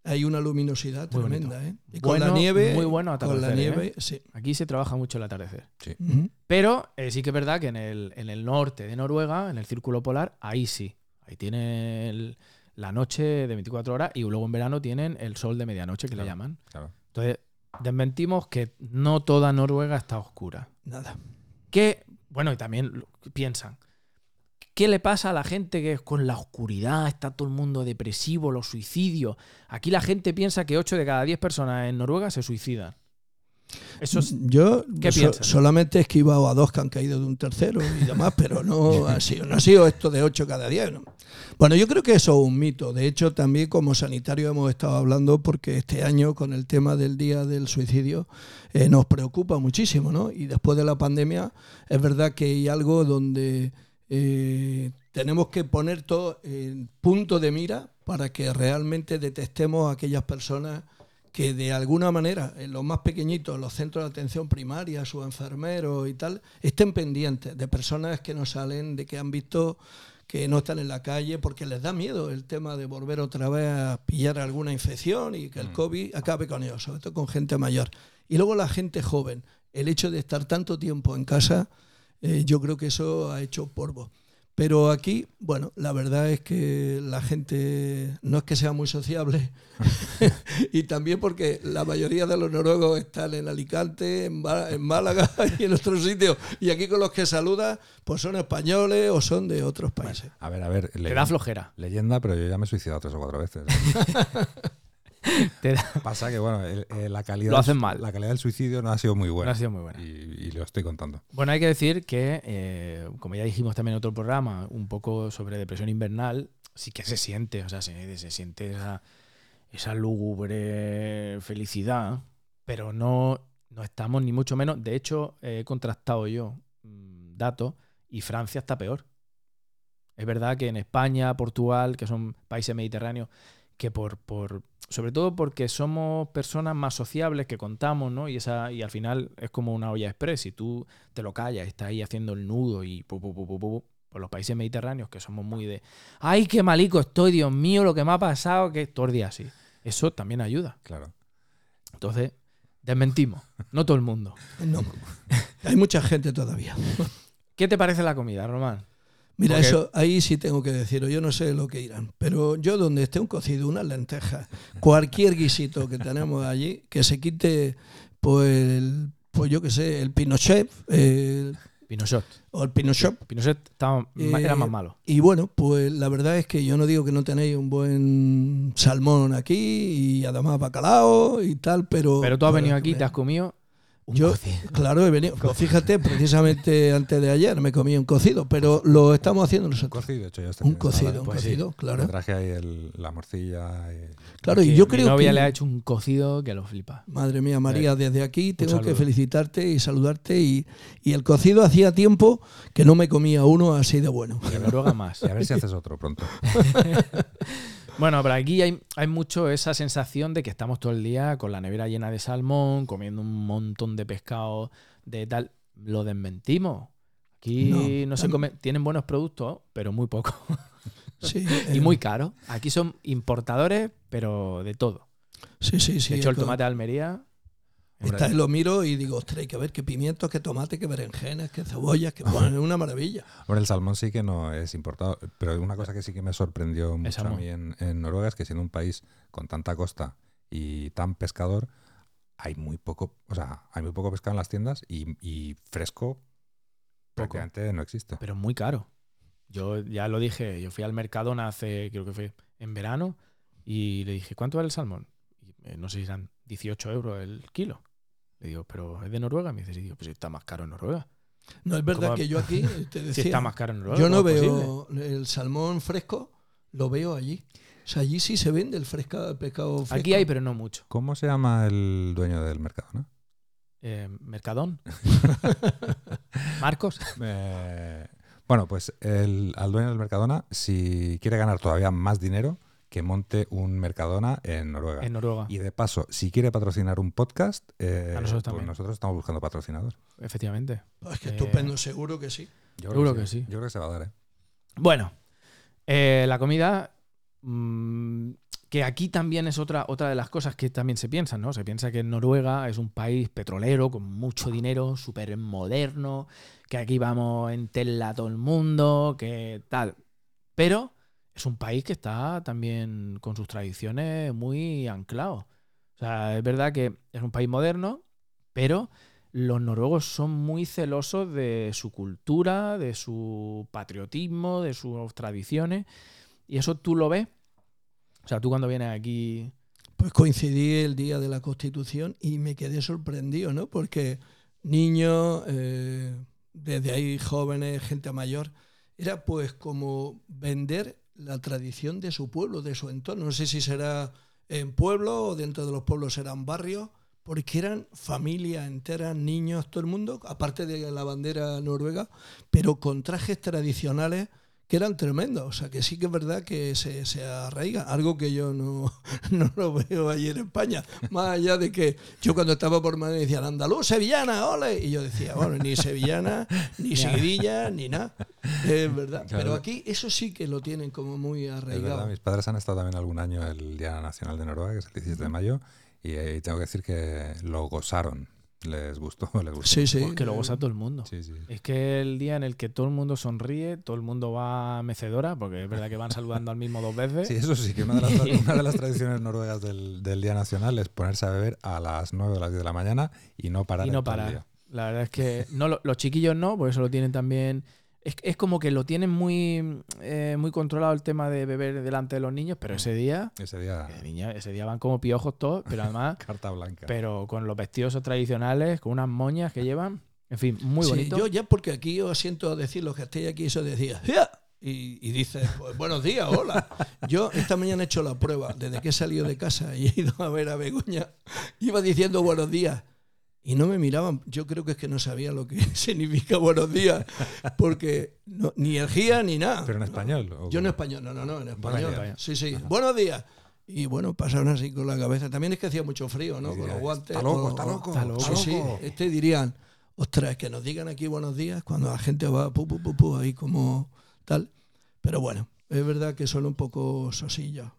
[SPEAKER 1] hay una luminosidad
[SPEAKER 2] Muy
[SPEAKER 1] tremenda,
[SPEAKER 2] bonito.
[SPEAKER 1] ¿eh? Y con la nieve,
[SPEAKER 2] muy bueno
[SPEAKER 1] con la
[SPEAKER 2] atardecer,
[SPEAKER 1] nieve,
[SPEAKER 2] ¿eh?
[SPEAKER 1] sí.
[SPEAKER 2] Aquí se trabaja mucho el atardecer.
[SPEAKER 1] Ujú.
[SPEAKER 2] Pero eh, sí que es verdad que en el, en el norte de Noruega, en el círculo polar, ahí sí. Ahí tiene el- la noche de 24 horas y luego en verano tienen el sol de medianoche, que le
[SPEAKER 3] Claro.
[SPEAKER 2] llaman.
[SPEAKER 3] Claro.
[SPEAKER 2] Entonces, desmentimos que no toda Noruega está oscura.
[SPEAKER 1] Nada.
[SPEAKER 2] Que, bueno, y también piensan, ¿qué le pasa a la gente que con la oscuridad está todo el mundo depresivo, los suicidios? Aquí la gente piensa que 8 de cada 10 personas en Noruega se suicidan. Eso es,
[SPEAKER 1] Yo
[SPEAKER 2] ¿Qué
[SPEAKER 1] so- solamente he esquivado a dos que han caído de un tercero y demás, [LAUGHS] pero no ha sido, no ha sido esto de ocho cada día. ¿no? Bueno, yo creo que eso es un mito. De hecho, también como sanitario hemos estado hablando porque este año con el tema del Día del Suicidio eh, nos preocupa muchísimo, ¿no? Y después de la pandemia es verdad que hay algo donde eh, tenemos que poner todo en punto de mira para que realmente detectemos a aquellas personas que de alguna manera en los más pequeñitos, los centros de atención primaria, sus enfermeros y tal, estén pendientes de personas que no salen, de que han visto que no están en la calle, porque les da miedo el tema de volver otra vez a pillar alguna infección y que el COVID acabe con ellos, sobre todo con gente mayor. Y luego la gente joven, el hecho de estar tanto tiempo en casa, eh, yo creo que eso ha hecho polvo. Pero aquí, bueno, la verdad es que la gente no es que sea muy sociable [LAUGHS] [LAUGHS] y también porque la mayoría de los noruegos están en Alicante, en, Má- en Málaga [LAUGHS] y en otros sitios. Y aquí con los que saludas, pues son españoles o son de otros países.
[SPEAKER 3] A ver, a ver.
[SPEAKER 2] te
[SPEAKER 3] le-
[SPEAKER 2] da flojera.
[SPEAKER 3] leyenda, pero yo ya me he suicidado tres o cuatro veces. [LAUGHS] Pasa que, bueno, el- el- la calidad.
[SPEAKER 2] Lo hacen mal.
[SPEAKER 3] La calidad del suicidio no ha sido muy
[SPEAKER 2] no
[SPEAKER 3] buena.
[SPEAKER 2] ha sido muy buena.
[SPEAKER 3] Y, y lo estoy contando.
[SPEAKER 2] Bueno, hay que decir que, eh, como ya dijimos también en otro programa, un poco sobre depresión invernal, sí que se siente, o sea, se, se siente esa, esa lúgubre felicidad, pero no, no estamos ni mucho menos. De hecho, he contrastado yo mm, datos y Francia está peor. Es verdad que en España, Portugal, que son países mediterráneos, que por, por sobre todo porque somos personas más sociables que contamos, ¿no? Y esa y al final es como una olla express. Si tú te lo callas, estás ahí haciendo el nudo y pu, pu, pu, pu, pu, por los países mediterráneos que somos muy de ay qué malico estoy, Dios mío, lo que me ha pasado, que todo el día así. Eso también ayuda.
[SPEAKER 3] Claro.
[SPEAKER 2] Entonces, desmentimos. No todo el mundo.
[SPEAKER 1] No. Hay mucha gente todavía.
[SPEAKER 2] ¿Qué te parece la comida, Román?
[SPEAKER 1] Mira,
[SPEAKER 2] Porque-
[SPEAKER 1] eso ahí sí tengo que decirlo. Yo no sé lo que irán, pero yo donde esté un cocido, unas lentejas, cualquier guisito que tenemos allí, que se quite pues, el- pues yo qué sé, el Pinochet, el-
[SPEAKER 2] Pinochet.
[SPEAKER 1] o el Pinochet.
[SPEAKER 2] Pinochet estaba-
[SPEAKER 1] Eh,
[SPEAKER 2] era más malo.
[SPEAKER 1] Y bueno, pues la verdad es que yo no digo que no tenéis un buen salmón aquí y además bacalao y tal, pero...
[SPEAKER 2] Pero tú has
[SPEAKER 1] pero-
[SPEAKER 2] venido aquí te has comido un
[SPEAKER 1] Yo,
[SPEAKER 2] cocido.
[SPEAKER 1] claro, he venido. Pues fíjate, precisamente [LAUGHS] antes de ayer me comí un cocido, pero lo estamos haciendo
[SPEAKER 3] Un
[SPEAKER 1] nosotros.
[SPEAKER 3] cocido he hecho yo este
[SPEAKER 1] Un cocido, un
[SPEAKER 2] Pues sí.
[SPEAKER 1] cocido,
[SPEAKER 3] Me
[SPEAKER 1] claro.
[SPEAKER 3] traje ahí el- la morcilla. y-
[SPEAKER 1] Claro, y yo
[SPEAKER 2] mi
[SPEAKER 1] creo
[SPEAKER 2] novia
[SPEAKER 1] que.
[SPEAKER 2] le ha hecho un cocido que lo flipa.
[SPEAKER 1] Madre mía, María, desde aquí tengo que felicitarte y saludarte. Y, y el cocido hacía tiempo que no me comía uno así de bueno.
[SPEAKER 2] Y en Noruega más.
[SPEAKER 3] Y a ver si haces otro pronto. [LAUGHS]
[SPEAKER 2] Bueno, pero aquí hay, hay mucho esa sensación de que estamos todo el día con la nevera llena de salmón, comiendo un montón de pescado, de tal. Lo desmentimos. Aquí no,
[SPEAKER 1] No,
[SPEAKER 2] se come. Tienen buenos productos, pero muy poco. [LAUGHS]
[SPEAKER 1] Sí, [LAUGHS]
[SPEAKER 2] y
[SPEAKER 1] eh,
[SPEAKER 2] muy caros. Aquí son importadores, pero de todo.
[SPEAKER 1] Sí, sí, sí.
[SPEAKER 2] de hecho, el tomate de Almería.
[SPEAKER 1] Está, lo miro y digo, ostras, hay que ver qué pimientos, qué tomates, qué berenjenas, qué cebollas, que bueno, es una maravilla.
[SPEAKER 3] Bueno, el salmón sí que no es importado, pero una cosa que sí que me sorprendió mucho a mí en, en Noruega es que siendo un país con tanta costa y tan pescador, hay muy poco, o sea, hay muy poco pescado en las tiendas y, y fresco prácticamente no existe.
[SPEAKER 2] pero muy caro. Yo ya lo dije, yo fui al Mercadona hace, creo que fue en verano, y le dije, ¿cuánto vale el salmón? Y, eh, no sé si eran 18 euros el kilo. Le digo, ¿pero es de Noruega? Me dice, sí, digo, pues está más caro en Noruega.
[SPEAKER 1] No es verdad
[SPEAKER 2] ¿Cómo?
[SPEAKER 1] que yo aquí [LAUGHS] te
[SPEAKER 2] Si
[SPEAKER 1] decía,
[SPEAKER 2] está más caro en Noruega.
[SPEAKER 1] yo no veo el salmón fresco, lo veo allí. O sea, allí sí se vende el, fresca, el pescado fresco.
[SPEAKER 2] Aquí hay, pero no mucho.
[SPEAKER 3] ¿Cómo se llama el dueño del Mercadona?
[SPEAKER 2] Eh, Mercadón. [LAUGHS] Marcos.
[SPEAKER 3] Eh, bueno, pues el, al dueño del Mercadona, si quiere ganar todavía más dinero, que monte un Mercadona en Noruega.
[SPEAKER 2] En Noruega.
[SPEAKER 3] Y de paso, si quiere patrocinar un podcast, eh,
[SPEAKER 2] A nosotros
[SPEAKER 3] pues nosotros estamos buscando patrocinador.
[SPEAKER 2] Efectivamente.
[SPEAKER 1] Es que
[SPEAKER 2] Eh,
[SPEAKER 1] estupendo, seguro que sí.
[SPEAKER 3] Yo
[SPEAKER 2] Seguro que sí.
[SPEAKER 3] Yo creo que se va a dar, ¿eh?
[SPEAKER 2] Bueno, eh, la comida, mm, que aquí también es otra, otra de las cosas que también se piensan, ¿no? Se piensa que Noruega es un país petrolero con mucho dinero, súper moderno, que aquí vamos en tela todo el mundo, que tal. Pero es un país que está también con sus tradiciones muy anclados. O sea, es verdad que es un país moderno, pero los noruegos son muy celosos de su cultura, de su patriotismo, de sus tradiciones. Y eso tú lo ves. O sea, tú cuando vienes aquí.
[SPEAKER 1] Pues coincidí el día de la Constitución y me quedé sorprendido, ¿no? Porque niños, eh, desde ahí jóvenes, gente mayor, era pues como vender la tradición de su pueblo, de su entorno. No sé si será en pueblo o dentro de los pueblos serán barrios, porque eran familias enteras, niños, todo el mundo, aparte de la bandera noruega, pero con trajes tradicionales que eran tremendos. O sea, que sí que es verdad que se, se arraiga, algo que yo no, [LAUGHS] no lo veo allí en España. Más allá de que yo cuando estaba por Madrid decían andaluz, sevillana, ole. Y yo decía, bueno, ni sevillana, ni [LAUGHS] seguidilla, ni nada. Es verdad. Pero aquí eso sí que lo tienen como muy
[SPEAKER 3] verdad,
[SPEAKER 1] arraigado.
[SPEAKER 3] mis padres han estado también algún año el Día Nacional de Noruega, que es el 17 de mayo, y, tengo que decir que lo gozaron. Les gustó, [LAUGHS] les gustó.
[SPEAKER 1] Sí, sí.
[SPEAKER 2] Pues que lo goza todo el mundo.
[SPEAKER 3] Sí, sí.
[SPEAKER 2] Es que el día en el que todo el mundo sonríe, todo el mundo va a mecedora, porque es verdad que van saludando al mismo dos veces.
[SPEAKER 3] Sí, eso sí, que una de las, [LAUGHS] una de las tradiciones noruegas del, del Día Nacional es ponerse a beber a las 9 o las 10 de la mañana y no parar
[SPEAKER 2] y no parar. La verdad es que no, lo- los chiquillos no, por eso lo tienen también. Es, es como que lo tienen muy, eh, muy controlado el tema de beber delante de los niños, pero ese día,
[SPEAKER 3] Ese día,
[SPEAKER 2] eh, niña, ese día van como piojos todos, pero además, [LAUGHS]
[SPEAKER 3] carta blanca.
[SPEAKER 2] pero con los vestidos tradicionales, con unas moñas que llevan. En fin, muy
[SPEAKER 1] Sí,
[SPEAKER 2] bonito.
[SPEAKER 1] yo ya porque aquí os siento decir los que estéis aquí, eso decía, "Ya", y, y dices, pues, buenos días, hola. Yo esta mañana he hecho la prueba, desde que he salido de casa y he ido a ver a Begoña, iba diciendo buenos días. Y no me miraban, yo creo que es que no sabía lo que [LAUGHS] significa buenos días, porque no- ni el GIA ni nada.
[SPEAKER 3] Pero en español. ¿o
[SPEAKER 1] Yo en español, no, no, no, en español.
[SPEAKER 2] días.
[SPEAKER 1] Sí, sí. Buenos días. Y bueno, pasaron así con la cabeza. También es que hacía mucho frío, ¿no? Con los guantes.
[SPEAKER 3] Está loco, está loco.
[SPEAKER 2] está loco.
[SPEAKER 1] Sí, sí. Este dirían, ostras, que nos digan aquí buenos días cuando la gente va pu, pu, pu, pu, ahí como tal. Pero bueno, es verdad que son un poco sosillos.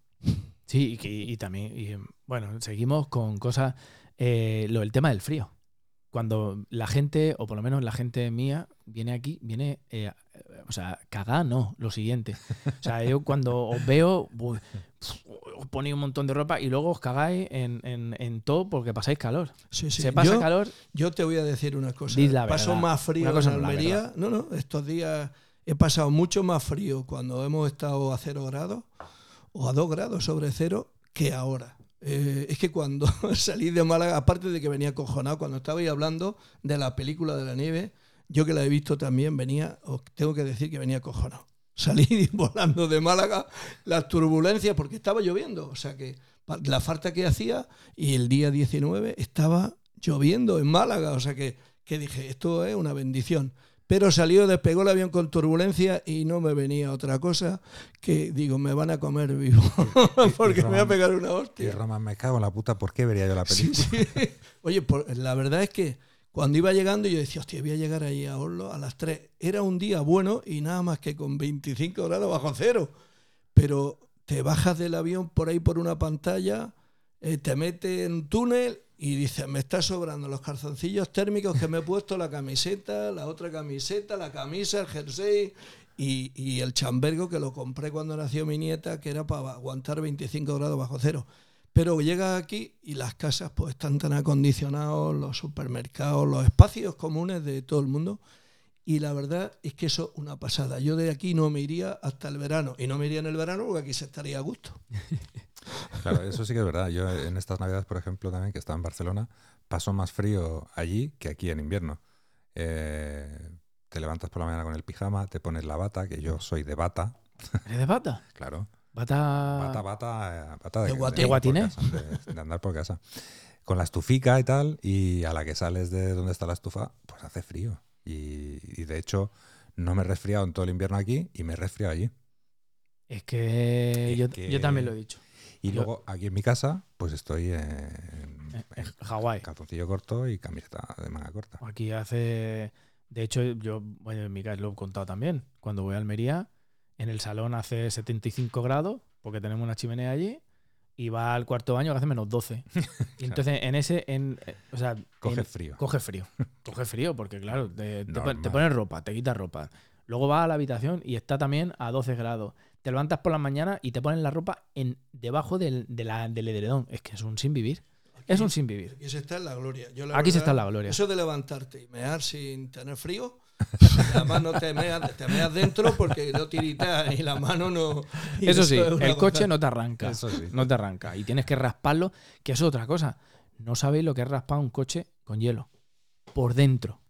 [SPEAKER 2] Sí, y, que- y también, y, bueno, seguimos con cosas, eh, lo del tema del frío. Cuando la gente, o por lo menos la gente mía, viene aquí, viene, eh, o sea, cagada no, lo siguiente. O sea, yo cuando os veo, os ponéis un montón de ropa y luego os cagáis en, en- en todo porque pasáis calor.
[SPEAKER 1] Sí, sí.
[SPEAKER 2] Se pasa
[SPEAKER 1] Yo-
[SPEAKER 2] calor,
[SPEAKER 1] Yo te voy a decir una cosa.
[SPEAKER 2] La
[SPEAKER 1] Paso más frío en Almería. No, no, estos días he pasado mucho más frío cuando hemos estado a cero grados o a dos grados sobre cero que ahora. Eh, es que cuando [LAUGHS] salí de Málaga, aparte de que venía cojonado, cuando estabais hablando de la película de la nieve, yo que la he visto también venía, os tengo que decir que venía cojonado. [LAUGHS] Salí volando de Málaga, las turbulencias, porque estaba lloviendo, o sea que la falta que hacía y el día 19 estaba lloviendo en Málaga, o sea que, que dije, esto es una bendición. Pero salió, despegó el avión con turbulencia y no me venía otra cosa que digo, me van a comer vivo, [LAUGHS] [LAUGHS] porque me voy a pegar una
[SPEAKER 3] Y
[SPEAKER 1] hostia.
[SPEAKER 3] Roma, me cago en la puta, ¿por qué vería yo la
[SPEAKER 1] Sí,
[SPEAKER 3] película?
[SPEAKER 1] sí. [LAUGHS] Oye, por- la verdad es que cuando iba llegando yo decía, hostia, voy a llegar ahí a Oslo a las 3. Era un día bueno y nada más que con 25 grados bajo cero. Pero te bajas del avión por ahí por una pantalla, eh, te metes en un túnel y dices, me está sobrando los calzoncillos térmicos que me he puesto, la camiseta, la otra camiseta, la camisa, el jersey y, y el chambergo que lo compré cuando nació mi nieta, que era para aguantar 25 grados bajo cero. Pero llegas aquí y las casas pues están tan acondicionados, los supermercados, los espacios comunes de todo el mundo. Y la verdad es que eso es una pasada. Yo de aquí no me iría hasta el verano. Y no me iría en el verano porque aquí se estaría a gusto. [LAUGHS]
[SPEAKER 3] Claro, eso sí que es verdad. Yo en estas navidades, por ejemplo, también que estaba en Barcelona, paso más frío allí que aquí en invierno. Eh, te levantas por la mañana con el pijama, te pones la bata, que yo soy de bata,
[SPEAKER 2] ¿eres de bata? [LAUGHS]
[SPEAKER 3] claro.
[SPEAKER 2] Bata...
[SPEAKER 3] Bata, bata, eh, bata de,
[SPEAKER 1] ¿De guatín?
[SPEAKER 3] de- andar por casa. Con la estufica y tal, y a la que sales de donde está la estufa, pues hace frío. Y, y de hecho, no me he resfriado en todo el invierno aquí y me he resfriado allí.
[SPEAKER 2] Es que,
[SPEAKER 3] Es
[SPEAKER 2] yo,
[SPEAKER 3] que-
[SPEAKER 2] yo también lo he dicho.
[SPEAKER 3] Y luego aquí en mi casa, pues estoy en, en
[SPEAKER 2] Hawái.
[SPEAKER 3] calzoncillo corto y camiseta de manga corta.
[SPEAKER 2] Aquí hace. De hecho, yo, bueno, en mi caso lo he contado también. Cuando voy a Almería, en el salón hace 75 grados, porque tenemos una chimenea allí, y va al cuarto baño que hace menos 12. [LAUGHS] Y entonces, en ese. En, eh, o sea,
[SPEAKER 3] Coge
[SPEAKER 2] en-
[SPEAKER 3] frío.
[SPEAKER 2] coge frío. Coge frío, porque claro, te, te pones ropa, te quitas ropa. Luego vas a la habitación y está también a 12 grados. Te levantas por la mañana y te ponen la ropa en, debajo del, de la- del edredón. Es que es un sin vivir. Es un sin vivir.
[SPEAKER 1] Aquí se está en la gloria. Yo, la
[SPEAKER 2] Aquí se está en la gloria.
[SPEAKER 1] Eso de levantarte y mear sin tener frío. [LAUGHS] Además no te meas, te meas dentro porque no tiritas y la mano no...
[SPEAKER 2] Eso sí,
[SPEAKER 1] es
[SPEAKER 2] el coche
[SPEAKER 1] cosa-
[SPEAKER 2] no te arranca.
[SPEAKER 3] Eso sí.
[SPEAKER 2] No te arranca. Y tienes que rasparlo, que es otra cosa. No sabéis lo que es raspar un coche con hielo. Por dentro.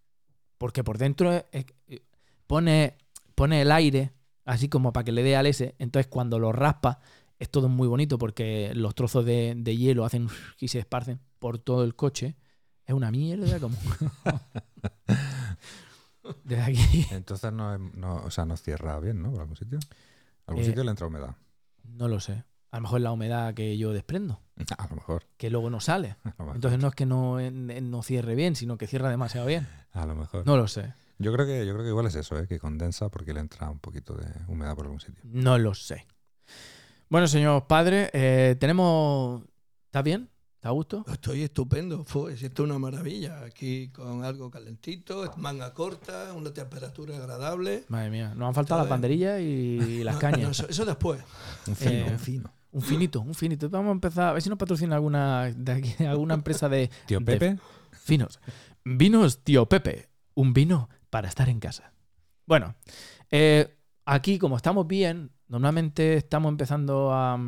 [SPEAKER 2] Porque por dentro es- es- pone, pone el aire, así como para que le dé al S. Entonces cuando lo raspa, es todo muy bonito porque los trozos de, de hielo hacen y se esparcen por todo el coche. Es una mierda como. [LAUGHS] Desde aquí.
[SPEAKER 3] Entonces no, no, o sea, no cierra bien, ¿no? Por algún sitio. algún
[SPEAKER 2] Eh,
[SPEAKER 3] sitio le entra humedad.
[SPEAKER 2] No lo sé. A lo mejor es la humedad que yo desprendo, [LAUGHS]
[SPEAKER 3] A lo mejor.
[SPEAKER 2] que luego no sale. [LAUGHS] Entonces no es que no, en- no cierre bien, sino que cierra demasiado bien.
[SPEAKER 3] a lo mejor.
[SPEAKER 2] No lo sé.
[SPEAKER 3] Yo creo que yo creo que igual es eso, ¿eh? que condensa porque le entra un poquito de humedad por algún sitio.
[SPEAKER 2] No lo sé. Bueno, señor padre, eh, tenemos... ¿Está bien? ¿Está a gusto?
[SPEAKER 1] Estoy estupendo. Fue, esto es una maravilla. Aquí con algo calentito, manga corta, una temperatura agradable.
[SPEAKER 2] Madre mía, nos han faltado las banderillas y [LAUGHS] las
[SPEAKER 1] No,
[SPEAKER 2] cañas.
[SPEAKER 1] no, eso, eso después.
[SPEAKER 3] Un fino,
[SPEAKER 2] Eh,
[SPEAKER 3] un fino.
[SPEAKER 2] Un finito, un finito. Vamos a empezar, a ver si nos patrocina alguna, de aquí, [LAUGHS] alguna empresa de
[SPEAKER 3] Tío
[SPEAKER 2] de
[SPEAKER 3] Pepe,
[SPEAKER 2] finos. Vinos Tío Pepe, un vino para estar en casa. Bueno, eh, aquí como estamos bien, normalmente estamos empezando a,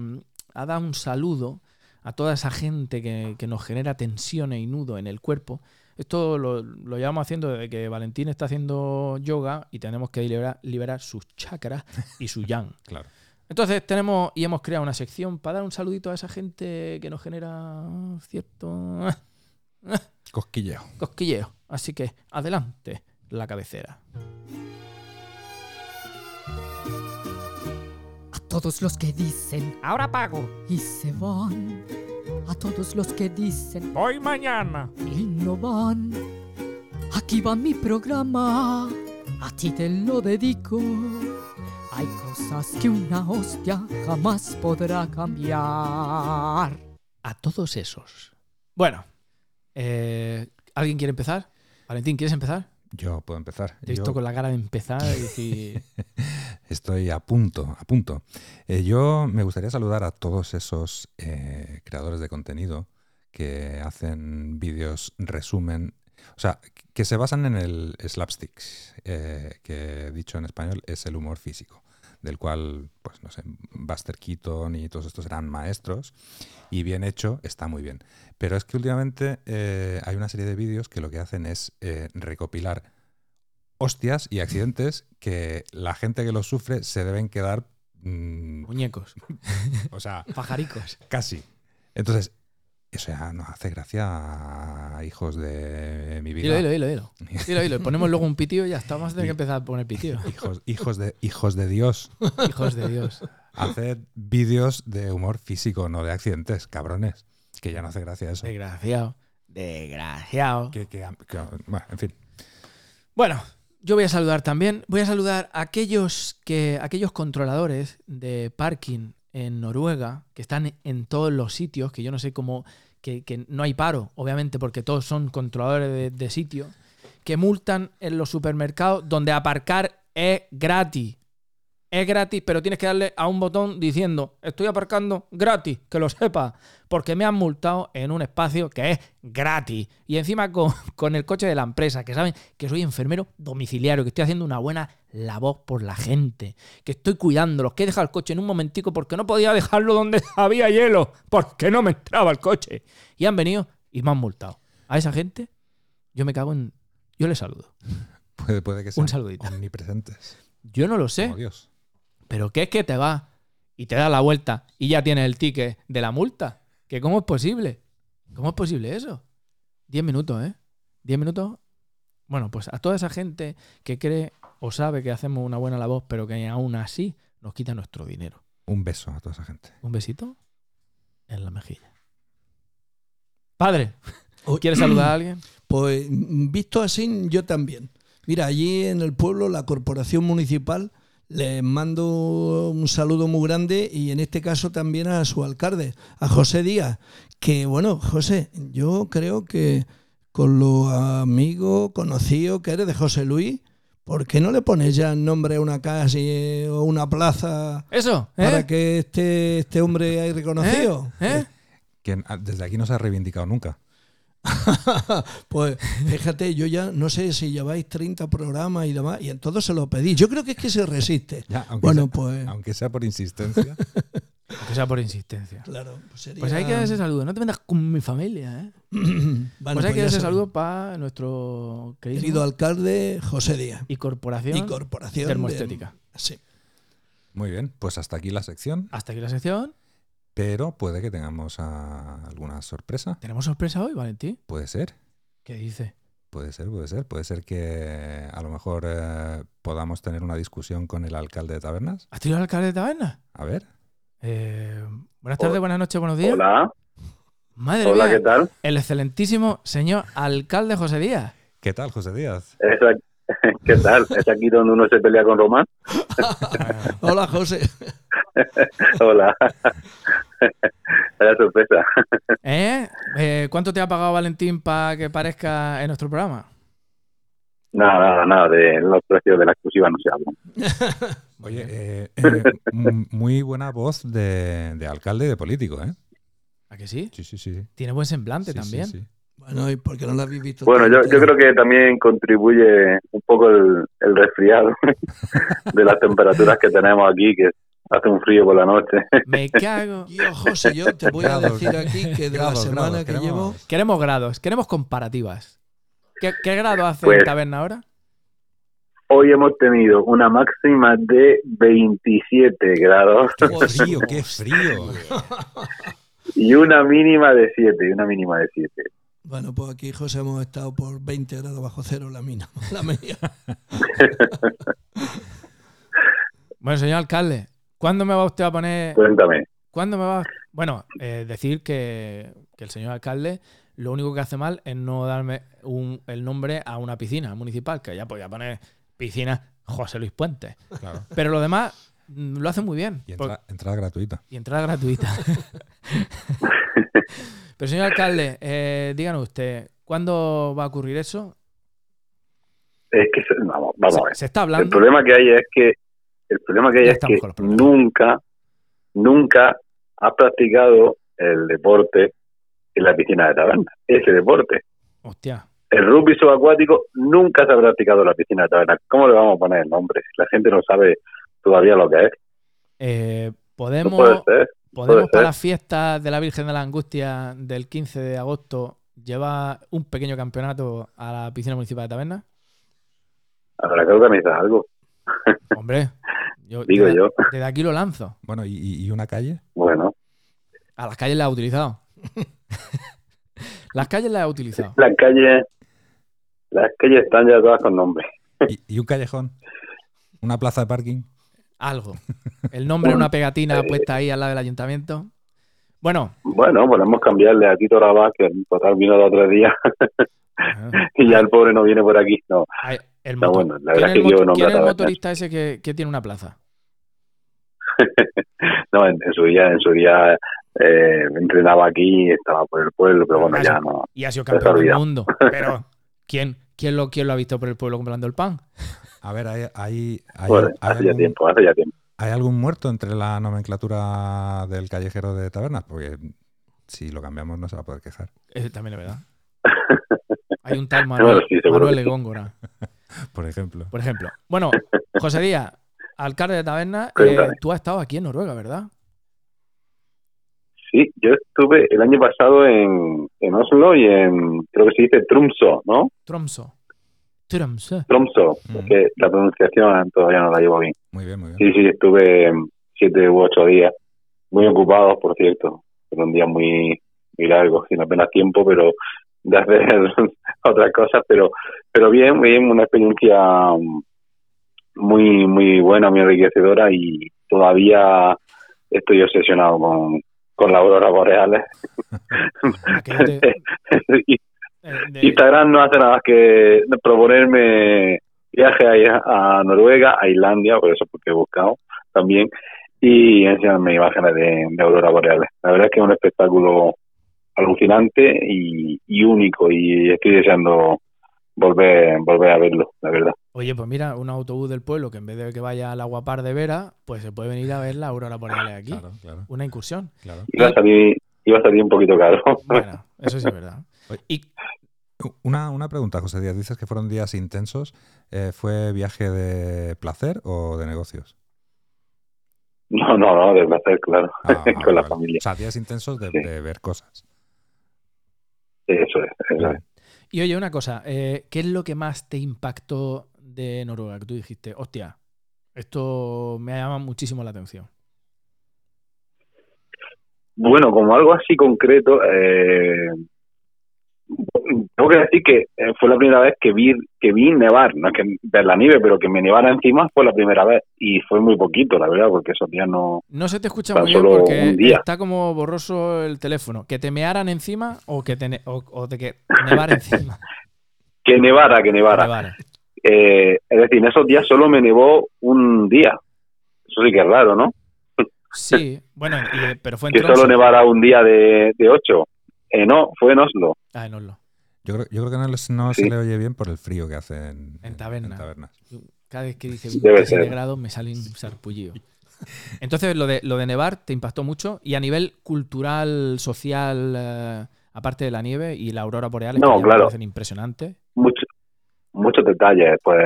[SPEAKER 2] a dar un saludo a toda esa gente que, que nos genera tensiones y nudo en el cuerpo. Esto lo, lo llevamos haciendo desde que Valentín está haciendo yoga y tenemos que liberar, liberar sus chakras y su [LAUGHS] yang.
[SPEAKER 3] claro.
[SPEAKER 2] Entonces tenemos y hemos creado una sección para dar un saludito a esa gente que nos genera cierto [LAUGHS]
[SPEAKER 3] Cosquilleo.
[SPEAKER 2] cosquilleo. Así que adelante la cabecera.
[SPEAKER 6] A todos los que dicen
[SPEAKER 5] Ahora pago.
[SPEAKER 6] y se van. A todos los que dicen
[SPEAKER 5] Voy mañana.
[SPEAKER 6] y no van. Aquí va mi programa. A ti te lo dedico. Hay cosas que una hostia jamás podrá cambiar.
[SPEAKER 2] A todos esos. Bueno, eh, ¿alguien quiere empezar? Valentín, ¿quieres empezar?
[SPEAKER 3] Yo puedo empezar.
[SPEAKER 2] Te he visto
[SPEAKER 3] Yo,
[SPEAKER 2] con la cara de empezar y [LAUGHS]
[SPEAKER 3] Estoy a punto, a punto. Eh, yo me gustaría saludar a todos esos eh, creadores de contenido que hacen vídeos resumen, o sea, que se basan en el slapstick, eh, que dicho en español es el humor físico, del cual, pues no sé, Buster Keaton y todos estos eran maestros, y bien hecho, está muy bien. Pero es que últimamente eh, hay una serie de vídeos que lo que hacen es eh, recopilar hostias y accidentes que la gente que los sufre se deben quedar, mm,
[SPEAKER 2] Muñecos, [LAUGHS]
[SPEAKER 3] o sea,
[SPEAKER 2] pajaricos.
[SPEAKER 3] Casi. Entonces, eso ya nos hace gracia a hijos de mi vida.
[SPEAKER 2] Dilo, dilo, dilo, dilo. [LAUGHS] Dilo, dilo. Ponemos luego un pitío y ya está. Vamos a tener que empezar a poner pitío.
[SPEAKER 3] Hijos, hijos, de, hijos de Dios. [LAUGHS]
[SPEAKER 2] Hijos de Dios.
[SPEAKER 3] Haced vídeos de humor físico, no de accidentes, cabrones. Que ya no hace gracia eso.
[SPEAKER 2] Desgraciado. Desgraciado.
[SPEAKER 3] Que- que- que- bueno, en fin.
[SPEAKER 2] Bueno, yo voy a saludar también. Voy a saludar a aquellos, que, aquellos controladores de parking en Noruega que están en todos los sitios, que yo no sé cómo, que, que no hay paro, obviamente, porque todos son controladores de, de sitio, que multan en los supermercados donde aparcar es gratis. Es gratis, pero tienes que darle a un botón diciendo, estoy aparcando gratis, que lo sepa, porque me han multado en un espacio que es gratis. Y encima con, con el coche de la empresa, que saben que soy enfermero domiciliario, que estoy haciendo una buena labor por la gente, que estoy cuidándolos, que he dejado el coche en un momentico porque no podía dejarlo donde [LAUGHS] había hielo, porque no me entraba el coche. Y han venido y me han multado. A esa gente, yo me cago en... Yo les saludo. [LAUGHS]
[SPEAKER 3] Puede, puede que sean
[SPEAKER 2] saludito.
[SPEAKER 3] omnipresentes.
[SPEAKER 2] Yo no lo sé.
[SPEAKER 3] Como Dios.
[SPEAKER 2] Pero ¿qué es que te vas y te das la vuelta y ya tienes el ticket de la multa? ¿Que cómo es posible? ¿Cómo es posible eso? Diez minutos, ¿eh? Diez minutos. Bueno, pues a toda esa gente que cree o sabe que hacemos una buena labor, pero que aún así nos quita nuestro dinero.
[SPEAKER 3] Un beso a toda esa gente.
[SPEAKER 2] Un besito en la mejilla. Padre. ¿quieres saludar a alguien?
[SPEAKER 1] Pues mm, visto así, yo también. Mira, allí en el pueblo, la corporación municipal, les mando un saludo muy grande y en este caso también a su alcalde, a José Díaz. Que bueno, José, yo creo que con lo amigo, conocido que eres de José Luis, ¿por qué no le pones ya el nombre a una calle o una plaza
[SPEAKER 2] Eso, ¿eh?
[SPEAKER 1] para que esté este hombre ahí reconocido?
[SPEAKER 2] ¿Eh?
[SPEAKER 3] Que ah, desde aquí no se ha reivindicado nunca. [LAUGHS]
[SPEAKER 1] Pues fíjate, yo ya no sé si lleváis 30 programas y demás, y en todos se lo pedí. Yo creo que es que se resiste.
[SPEAKER 3] Ya, aunque,
[SPEAKER 1] Bueno,
[SPEAKER 3] sea,
[SPEAKER 1] pues.
[SPEAKER 3] aunque sea por insistencia. [LAUGHS]
[SPEAKER 2] Aunque sea por insistencia.
[SPEAKER 1] Claro, pues sería.
[SPEAKER 2] Pues hay que dar ese saludo. No te metas con mi familia, ¿eh? [CLEARS THROAT] Pues hay
[SPEAKER 1] pues
[SPEAKER 2] que dar ese saludo para nuestro querido
[SPEAKER 1] Querido alcalde José Díaz.
[SPEAKER 2] y corporación
[SPEAKER 1] Y corporación. de-
[SPEAKER 2] termoestética.
[SPEAKER 1] Sí.
[SPEAKER 3] Muy bien, pues hasta aquí la sección.
[SPEAKER 2] Hasta aquí la sección.
[SPEAKER 3] Pero puede que tengamos alguna sorpresa.
[SPEAKER 2] ¿Tenemos sorpresa hoy, Valentín?
[SPEAKER 3] Puede ser.
[SPEAKER 2] ¿Qué dice?
[SPEAKER 3] Puede ser, puede ser. Puede ser que a lo mejor eh, podamos tener una discusión con el alcalde de tabernas.
[SPEAKER 2] ¿Has tenido al alcalde de taberna?
[SPEAKER 3] A ver.
[SPEAKER 2] Eh, buenas tardes, buenas noches, buenos días.
[SPEAKER 7] Hola,
[SPEAKER 2] Madre
[SPEAKER 7] hola,
[SPEAKER 2] mía,
[SPEAKER 7] ¿qué tal?
[SPEAKER 2] el excelentísimo señor alcalde José Díaz.
[SPEAKER 3] ¿Qué tal, José Díaz?
[SPEAKER 7] ¿Es aquí- [LAUGHS] ¿Qué tal? ¿Es aquí donde uno se pelea con Román? [LAUGHS]
[SPEAKER 1] Hola, José. [LAUGHS]
[SPEAKER 7] Hola. Vaya sorpresa.
[SPEAKER 2] ¿Eh? Eh, ¿Cuánto te ha pagado Valentín para que parezca en nuestro programa?
[SPEAKER 7] Nada, nada, nada, de los precios de la exclusiva no se habla. [LAUGHS]
[SPEAKER 3] Oye, eh, eh, muy buena voz de, de alcalde y de político, ¿eh?
[SPEAKER 2] ¿A que sí?
[SPEAKER 3] Sí, sí, sí.
[SPEAKER 2] Tiene buen semblante
[SPEAKER 3] Sí,
[SPEAKER 2] también.
[SPEAKER 3] sí.
[SPEAKER 1] Bueno, ¿y por qué no lo habéis visto?
[SPEAKER 7] Bueno, yo, creo que también contribuye un poco el, el resfriado [LAUGHS] de las temperaturas que tenemos aquí, que hace un frío por la noche.
[SPEAKER 2] Me cago. [LAUGHS]
[SPEAKER 1] Yo, José, yo te voy a decir aquí que de la semana
[SPEAKER 3] grados,
[SPEAKER 1] que
[SPEAKER 3] queremos-
[SPEAKER 1] llevo.
[SPEAKER 2] Queremos grados, queremos comparativas. ¿Qué, qué grado hace
[SPEAKER 7] Pues-
[SPEAKER 2] en taberna ahora?
[SPEAKER 7] Hoy hemos tenido una máxima de 27 grados
[SPEAKER 3] ¡Qué frío, qué frío!
[SPEAKER 7] y una mínima de 7, y una mínima de 7.
[SPEAKER 1] Bueno, pues aquí, José, hemos estado por 20 grados bajo cero la mina, [LAUGHS] la media.
[SPEAKER 2] Bueno, señor alcalde, ¿cuándo me va usted a poner
[SPEAKER 7] Cuéntame.
[SPEAKER 2] ¿Cuándo me va? Bueno, eh, decir que, que el señor alcalde lo único que hace mal es no darme un- el nombre a una piscina municipal, que ya podía poner piscina José Luis Puente.
[SPEAKER 3] Claro.
[SPEAKER 2] Pero lo demás mm, lo hace muy bien.
[SPEAKER 3] Y
[SPEAKER 2] por-
[SPEAKER 3] entra- entrada gratuita.
[SPEAKER 2] y entrada gratuita. [LAUGHS] Pero señor alcalde, eh, díganos usted, ¿cuándo va a ocurrir eso?
[SPEAKER 7] Es que, se- vamos, a ver.
[SPEAKER 2] se está
[SPEAKER 7] El
[SPEAKER 2] hablando.
[SPEAKER 7] problema que hay es que el problema que hay es que nunca, nunca has practicado el deporte en la piscina de taberna. Ese deporte.
[SPEAKER 2] Hostia.
[SPEAKER 7] El rugby subacuático nunca se ha practicado en la piscina de taberna. ¿Cómo le vamos a poner el nombre? La gente no sabe todavía lo que es.
[SPEAKER 2] Eh,
[SPEAKER 7] No
[SPEAKER 2] podemos
[SPEAKER 7] puede ser.
[SPEAKER 2] podemos
[SPEAKER 7] ser.
[SPEAKER 2] para la fiesta de la Virgen de la Angustia del 15 de agosto llevar un pequeño campeonato a la piscina municipal de Taberna.
[SPEAKER 7] Habrá que organizar algo, [LAUGHS]
[SPEAKER 2] Hombre, yo,
[SPEAKER 7] digo
[SPEAKER 2] desde,
[SPEAKER 7] yo.
[SPEAKER 2] desde aquí lo lanzo.
[SPEAKER 3] Bueno, ¿y, y- una calle?
[SPEAKER 7] Bueno,
[SPEAKER 2] A las calles las he utilizado. [LAUGHS] las calles las he utilizado.
[SPEAKER 7] las calles, las calles están ya todas con nombre.
[SPEAKER 3] ¿Y, y un callejón? ¿Una plaza de parking?
[SPEAKER 2] Algo. El nombre de una pegatina puesta ahí al lado del ayuntamiento. Bueno,
[SPEAKER 7] Bueno, podemos cambiarle a Tito Rabás, que total vino dos o tres días, y ya el pobre no viene por aquí. No,
[SPEAKER 2] hay- el, motor-
[SPEAKER 7] bueno, la
[SPEAKER 2] ¿quién
[SPEAKER 7] verdad
[SPEAKER 2] es
[SPEAKER 7] que yo no
[SPEAKER 2] quién es el motorista ese que, que tiene una plaza? [LAUGHS]
[SPEAKER 7] no en, en su día, en su día eh, entrenaba aquí, estaba por el pueblo, pero bueno, ya no.
[SPEAKER 2] Y ha sido campeón del mundo. [LAUGHS] Pero, ¿quién, quién, lo, ¿quién lo ha visto por el pueblo comprando el pan?
[SPEAKER 3] A ver, ¿hay, hay, hay-
[SPEAKER 7] Bueno,
[SPEAKER 3] hay
[SPEAKER 7] hace ya tiempo, hace ya tiempo.
[SPEAKER 3] hay algún muerto entre la nomenclatura del callejero de tabernas? Porque si lo cambiamos no se va a poder quejar.
[SPEAKER 2] Ese también es verdad. [LAUGHS] Hay un tal
[SPEAKER 7] Bueno,
[SPEAKER 2] Manuel,
[SPEAKER 7] sí, sí.
[SPEAKER 2] Góngora, [LAUGHS]
[SPEAKER 3] Por ejemplo.
[SPEAKER 2] por ejemplo. Bueno, José Díaz, alcalde de Taberna, eh, tú has estado aquí en Noruega, ¿verdad?
[SPEAKER 7] Sí, yo estuve el año pasado en, en Oslo y en, creo que se dice Tromsø, ¿no?
[SPEAKER 2] Tromso. Tromso.
[SPEAKER 7] Tromsø,
[SPEAKER 3] Mm.
[SPEAKER 7] que la pronunciación todavía no la llevo bien.
[SPEAKER 3] Muy bien, muy bien.
[SPEAKER 7] Sí, sí, estuve siete u ocho días, muy ocupados, por cierto, pero un día muy, muy largo, sin apenas tiempo, pero de hacer [LAUGHS] otras cosas, pero, pero bien, bien, una experiencia mm, muy, muy buena, muy enriquecedora y todavía estoy obsesionado con, con las auroras boreales. [LAUGHS]
[SPEAKER 2] Eh,
[SPEAKER 7] Instagram no hace nada más que proponerme viaje a, a Noruega, a Islandia, por eso porque he buscado también, y enseñarme imágenes de, de auroras boreales. La verdad es que es un espectáculo alucinante y, y único, y estoy deseando volver volver a verlo, la verdad.
[SPEAKER 2] Oye, pues mira, un autobús del pueblo que en vez de que vaya al Aguapar de Vera, pues se puede venir a ver la aurora boreal aquí.
[SPEAKER 3] Claro, claro,
[SPEAKER 2] Una incursión.
[SPEAKER 3] claro.
[SPEAKER 7] Iba a salir, iba a salir un poquito caro.
[SPEAKER 2] Bueno, eso sí es verdad. [LAUGHS]
[SPEAKER 3] Oye.
[SPEAKER 2] Y
[SPEAKER 3] Una, una pregunta, José Díaz. Dices que fueron días intensos. Eh, ¿Fue viaje de placer o de negocios?
[SPEAKER 7] No, no, no, de placer, claro,
[SPEAKER 3] Ah, [LAUGHS]
[SPEAKER 7] con la
[SPEAKER 3] vale.
[SPEAKER 7] familia.
[SPEAKER 3] O sea, días intensos de,
[SPEAKER 7] Sí.
[SPEAKER 3] de ver cosas.
[SPEAKER 7] Eso es, eso es.
[SPEAKER 2] Y oye, una cosa, eh, ¿qué es lo que más te impactó de Noruega? Que tú dijiste, hostia, esto me llama muchísimo la atención.
[SPEAKER 7] Bueno, como algo así concreto, eh, tengo que decir que eh, fue la primera vez que vi que vi nevar, no es que ver la nieve, pero que me nevara encima fue la primera vez y fue muy poquito, la verdad, porque esos días no.
[SPEAKER 2] No se te escucha muy bien porque está como borroso el teléfono. ¿Que te mearan encima o que te o, o de que nevar encima? [LAUGHS]
[SPEAKER 7] Que nevara, que nevara.
[SPEAKER 2] Nevara.
[SPEAKER 7] Eh, es decir, en esos días solo me nevó un día. Eso sí que es raro, ¿no?
[SPEAKER 2] Sí, [LAUGHS] bueno, y- pero fue en
[SPEAKER 7] Que solo nevara un día de, de ocho. Eh, no, fue en Oslo.
[SPEAKER 2] Ah, en Oslo.
[SPEAKER 3] Yo creo, yo creo que no, les- no
[SPEAKER 7] Sí.
[SPEAKER 3] se le oye bien por el frío que hace en,
[SPEAKER 2] En taberna.
[SPEAKER 3] tabernas.
[SPEAKER 2] Cada vez que dice
[SPEAKER 7] Debe
[SPEAKER 2] 27
[SPEAKER 7] ser.
[SPEAKER 2] grados me sale un sarpullido. Entonces, lo de, lo de nevar te impactó mucho y a nivel cultural, social, eh, aparte de la nieve y la aurora boreal,
[SPEAKER 7] No,
[SPEAKER 2] que me
[SPEAKER 7] claro.
[SPEAKER 2] parecen impresionantes.
[SPEAKER 7] Mucho- muchos detalles, pues